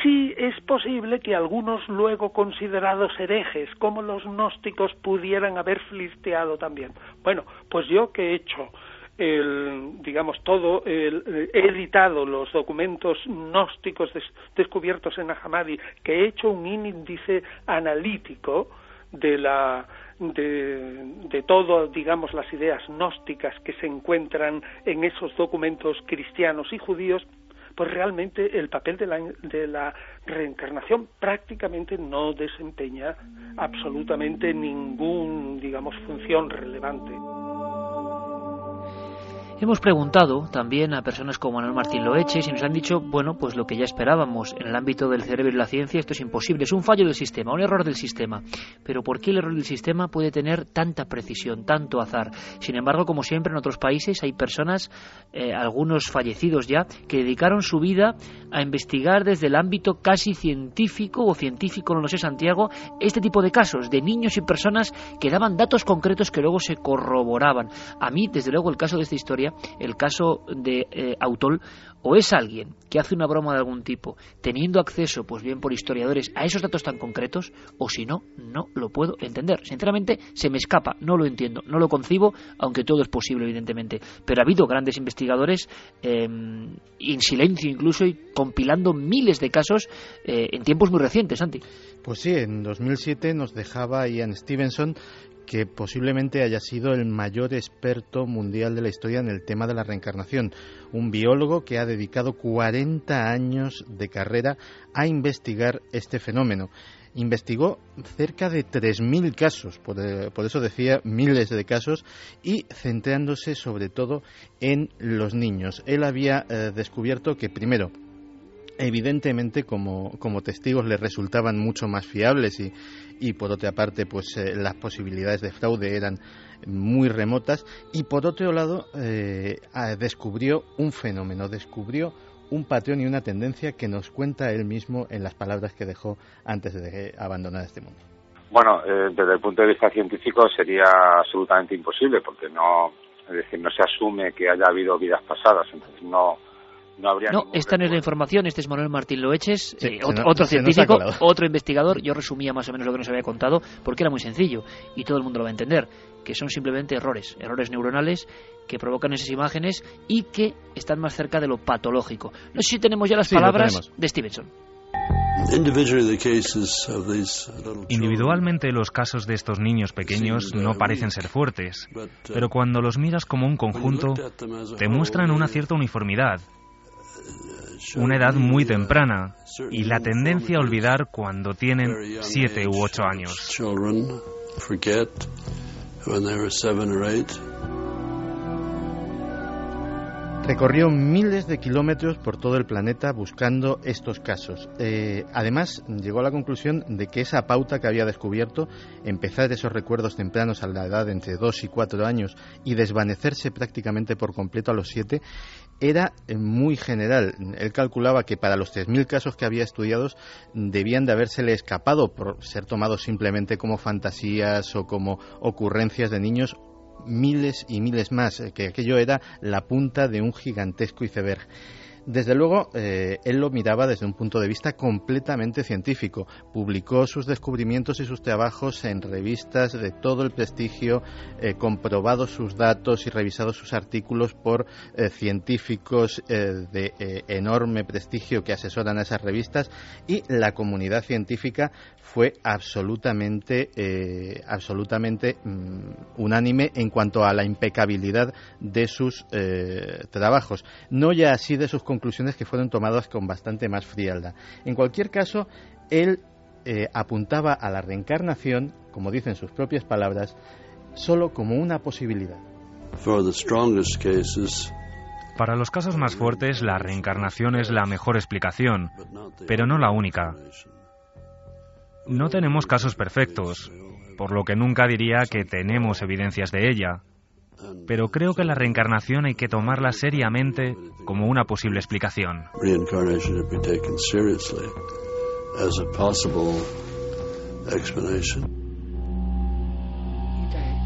si es posible que algunos luego considerados herejes, como los gnósticos, pudieran haber flirteado también. Bueno, pues yo que he hecho el, digamos, todo, el, he editado los documentos gnósticos descubiertos en Ahamadi, que he hecho un índice analítico de la de, de digamos, las ideas gnósticas que se encuentran en esos documentos cristianos y judíos, pues realmente el papel de la, de la reencarnación prácticamente no desempeña absolutamente ningún, digamos, función relevante. Hemos preguntado también a personas como Manuel Martín Loeches y nos han dicho, bueno, pues lo que ya esperábamos. En el ámbito del cerebro y la ciencia esto es imposible, es un fallo del sistema, un error del sistema. Pero ¿por qué el error del sistema puede tener tanta precisión, tanto azar? Sin embargo, como siempre en otros países hay personas, eh, algunos fallecidos ya, que dedicaron su vida a investigar desde el ámbito casi científico o científico, no lo sé, Santiago, este tipo de casos de niños y personas que daban datos concretos que luego se corroboraban. A mí, desde luego, el caso de esta historia el caso de eh, Autol, o es alguien que hace una broma de algún tipo, teniendo acceso, pues bien por historiadores, a esos datos tan concretos, o si no, no lo puedo entender. Sinceramente, se me escapa, no lo entiendo, no lo concibo, aunque todo es posible, evidentemente. Pero ha habido grandes investigadores, em, en silencio incluso, y compilando miles de casos eh, en tiempos muy recientes, Santi. Pues sí, en 2007 nos dejaba Ian Stevenson que posiblemente haya sido el mayor experto mundial de la historia en el tema de la reencarnación, un biólogo que ha dedicado 40 años de carrera a investigar este fenómeno. Investigó cerca de 3.000 casos, eh, por, eso decía miles de casos, y centrándose sobre todo en los niños. Él había eh, descubierto que, primero, evidentemente como, como testigos le resultaban mucho más fiables y, y por otra parte pues eh, las posibilidades de fraude eran muy remotas y por otro lado eh, descubrió un fenómeno, descubrió un patrón y una tendencia que nos cuenta él mismo en las palabras que dejó antes de abandonar este mundo. Bueno, eh, desde el punto de vista científico sería absolutamente imposible porque no, es decir, no se asume que haya habido vidas pasadas, entonces no, no, esta no es la información, este es Manuel Martín Loeches, eh, otro, científico, otro investigador. Yo resumía más o menos lo que nos había contado porque era muy sencillo y todo el mundo lo va a entender, que son simplemente errores, errores neuronales que provocan esas imágenes y que están más cerca de lo patológico. No sé si tenemos ya las palabras de Stevenson. Individualmente los casos de estos niños pequeños no parecen ser fuertes, pero cuando los miras como un conjunto, te muestran una cierta uniformidad una edad muy temprana y la tendencia a olvidar cuando tienen siete u ocho años. Recorrió miles de kilómetros por todo el planeta buscando estos casos. Eh, además, llegó a la conclusión de que esa pauta que había descubierto, empezar esos recuerdos tempranos a la edad de entre 2 y 4 años y desvanecerse prácticamente por completo a los 7, era eh, muy general. Él calculaba que para los 3.000 casos que había estudiados debían de habérsele escapado por ser tomados simplemente como fantasías o como ocurrencias de niños miles y miles más, eh, que aquello era la punta de un gigantesco iceberg. Desde luego, eh, él lo miraba desde un punto de vista completamente científico. Publicó sus descubrimientos y sus trabajos en revistas de todo el prestigio, eh, comprobado sus datos y revisado sus artículos por eh, científicos de enorme prestigio que asesoran a esas revistas y la comunidad científica fue absolutamente, absolutamente mm, unánime en cuanto a la impecabilidad de sus trabajos. No ya así de sus conclusiones que fueron tomadas con bastante más frialdad. En cualquier caso, él eh, apuntaba a la reencarnación, como dicen sus propias palabras, solo como una posibilidad. Para los casos más fuertes, la reencarnación es la mejor explicación, pero no la única. No tenemos casos perfectos, por lo que nunca diría que tenemos evidencias de ella pero creo que la reencarnación hay que tomarla seriamente como una posible explicación.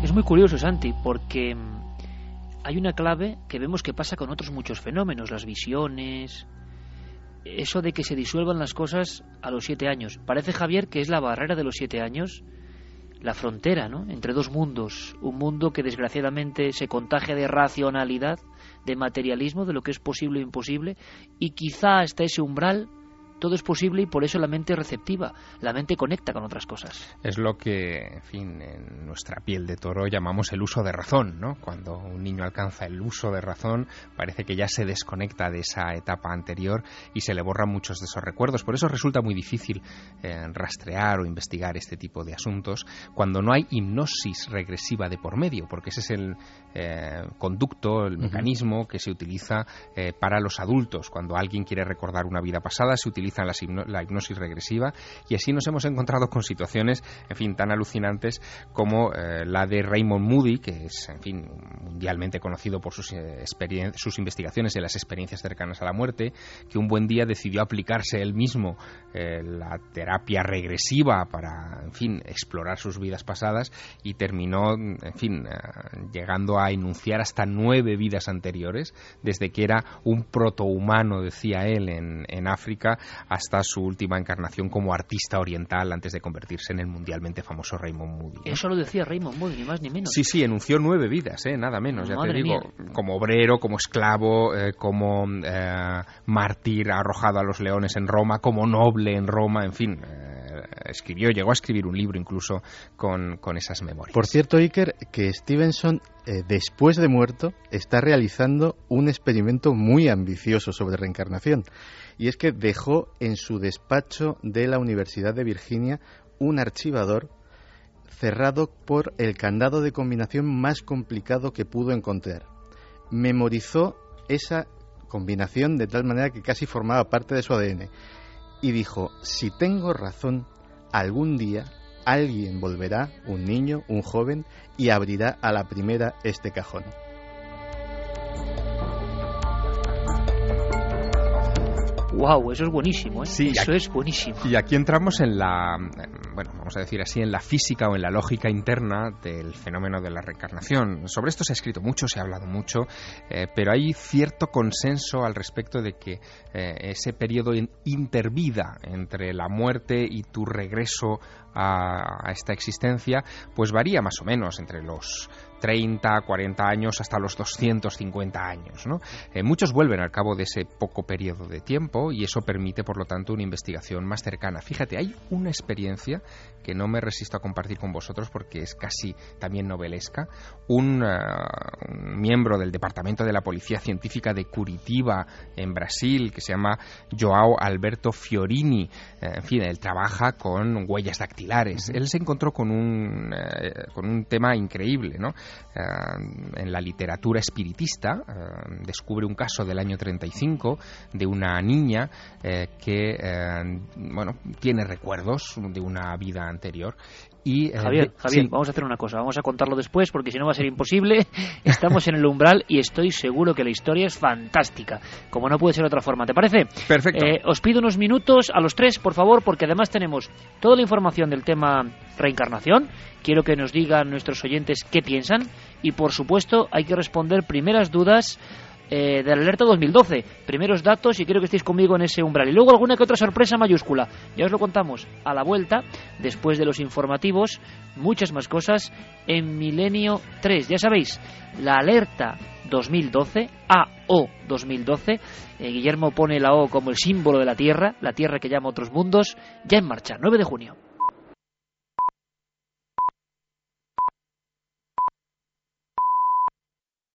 Es muy curioso, Santi, porque mm, hay una clave que vemos que pasa con otros muchos fenómenos, las visiones, eso de que se disuelvan las cosas a los siete años. Parece, Javier, que es la barrera de los siete años la frontera ¿no? entre dos mundos, un mundo que desgraciadamente se contagia de racionalidad, de materialismo, de lo que es posible e imposible, y quizá hasta ese umbral todo es posible y por eso la mente es receptiva, la mente conecta con otras cosas. Es lo que, en fin, en nuestra piel de toro llamamos el uso de razón, ¿no? Cuando un niño alcanza el uso de razón, parece que ya se desconecta de esa etapa anterior y se le borran muchos de esos recuerdos. Por eso resulta muy difícil eh, rastrear o investigar este tipo de asuntos cuando no hay hipnosis regresiva de por medio, porque ese es el eh, conducto, el mecanismo que se utiliza eh, para los adultos. Cuando alguien quiere recordar una vida pasada, se utiliza la hipnosis regresiva y así nos hemos encontrado con situaciones, en fin, tan alucinantes como eh, la de Raymond Moody, que es, en fin, mundialmente conocido por sus, eh, sus investigaciones en las experiencias cercanas a la muerte, que un buen día decidió aplicarse él mismo eh, la terapia regresiva para, en fin, explorar sus vidas pasadas y terminó, en fin, llegando a enunciar hasta nueve vidas anteriores, desde que era un protohumano, decía él, en, en África, hasta su última encarnación como artista oriental antes de convertirse en el mundialmente famoso Raymond Moody. Eso lo decía Raymond Moody, ni más ni menos. Sí, sí, enunció nueve vidas, ¿eh? nada menos, ya te digo, como obrero, como esclavo, eh, como eh, mártir arrojado a los leones en Roma, como noble en Roma, en fin. Eh, escribió, llegó a escribir un libro incluso con, con esas memorias. Por cierto, Iker, que Stevenson, después de muerto, está realizando un experimento muy ambicioso sobre reencarnación y es que dejó en su despacho de la Universidad de Virginia un archivador cerrado por el candado de combinación más complicado que pudo encontrar. Memorizó esa combinación de tal manera que casi formaba parte de su ADN y dijo, si tengo razón, algún día alguien volverá, un niño, un joven, y abrirá a la primera este cajón. Wow, eso es buenísimo, ¿eh? Sí, eso es buenísimo. Y aquí entramos en la, bueno, vamos a decir así, en la física o en la lógica interna del fenómeno de la reencarnación. Sobre esto se ha escrito mucho, se ha hablado mucho, eh, pero hay cierto consenso al respecto de que eh, ese periodo intervida entre la muerte y tu regreso a, esta existencia, pues varía más o menos entre los 30, 40 años hasta los 250 años. ¿no? Eh, muchos vuelven al cabo de ese poco periodo de tiempo y eso permite, por lo tanto, una investigación más cercana. Fíjate, hay una experiencia que no me resisto a compartir con vosotros porque es casi también novelesca. Un, eh, un, miembro del Departamento de la Policía Científica de Curitiba, en Brasil, que se llama Joao Alberto Fiorini. Eh, en fin, él trabaja con huellas dactilares. Él se encontró con un, eh, con un tema increíble. ¿no? En la literatura espiritista descubre un caso del año 35 de una niña que bueno, tiene recuerdos de una vida anterior. Y, eh, Javier, Javier vamos a hacer una cosa, vamos a contarlo después porque si no va a ser imposible. (laughs) Estamos en el umbral y estoy seguro que la historia es fantástica, como no puede ser de otra forma. ¿Te parece? Perfecto. Eh, os pido unos minutos a los tres, por favor, porque además tenemos toda la información del tema reencarnación. Quiero que nos digan nuestros oyentes qué piensan y, por supuesto, hay que responder primeras dudas eh, de la alerta 2012. Primeros datos y quiero que estéis conmigo en ese umbral. Y luego alguna que otra sorpresa mayúscula. Ya os lo contamos a la vuelta, después de los informativos, muchas más cosas en Milenio 3. Ya sabéis, la alerta 2012, AO 2012. Eh, Guillermo pone la O como el símbolo de la Tierra, la Tierra que llama otros mundos, ya en marcha, 9 de junio.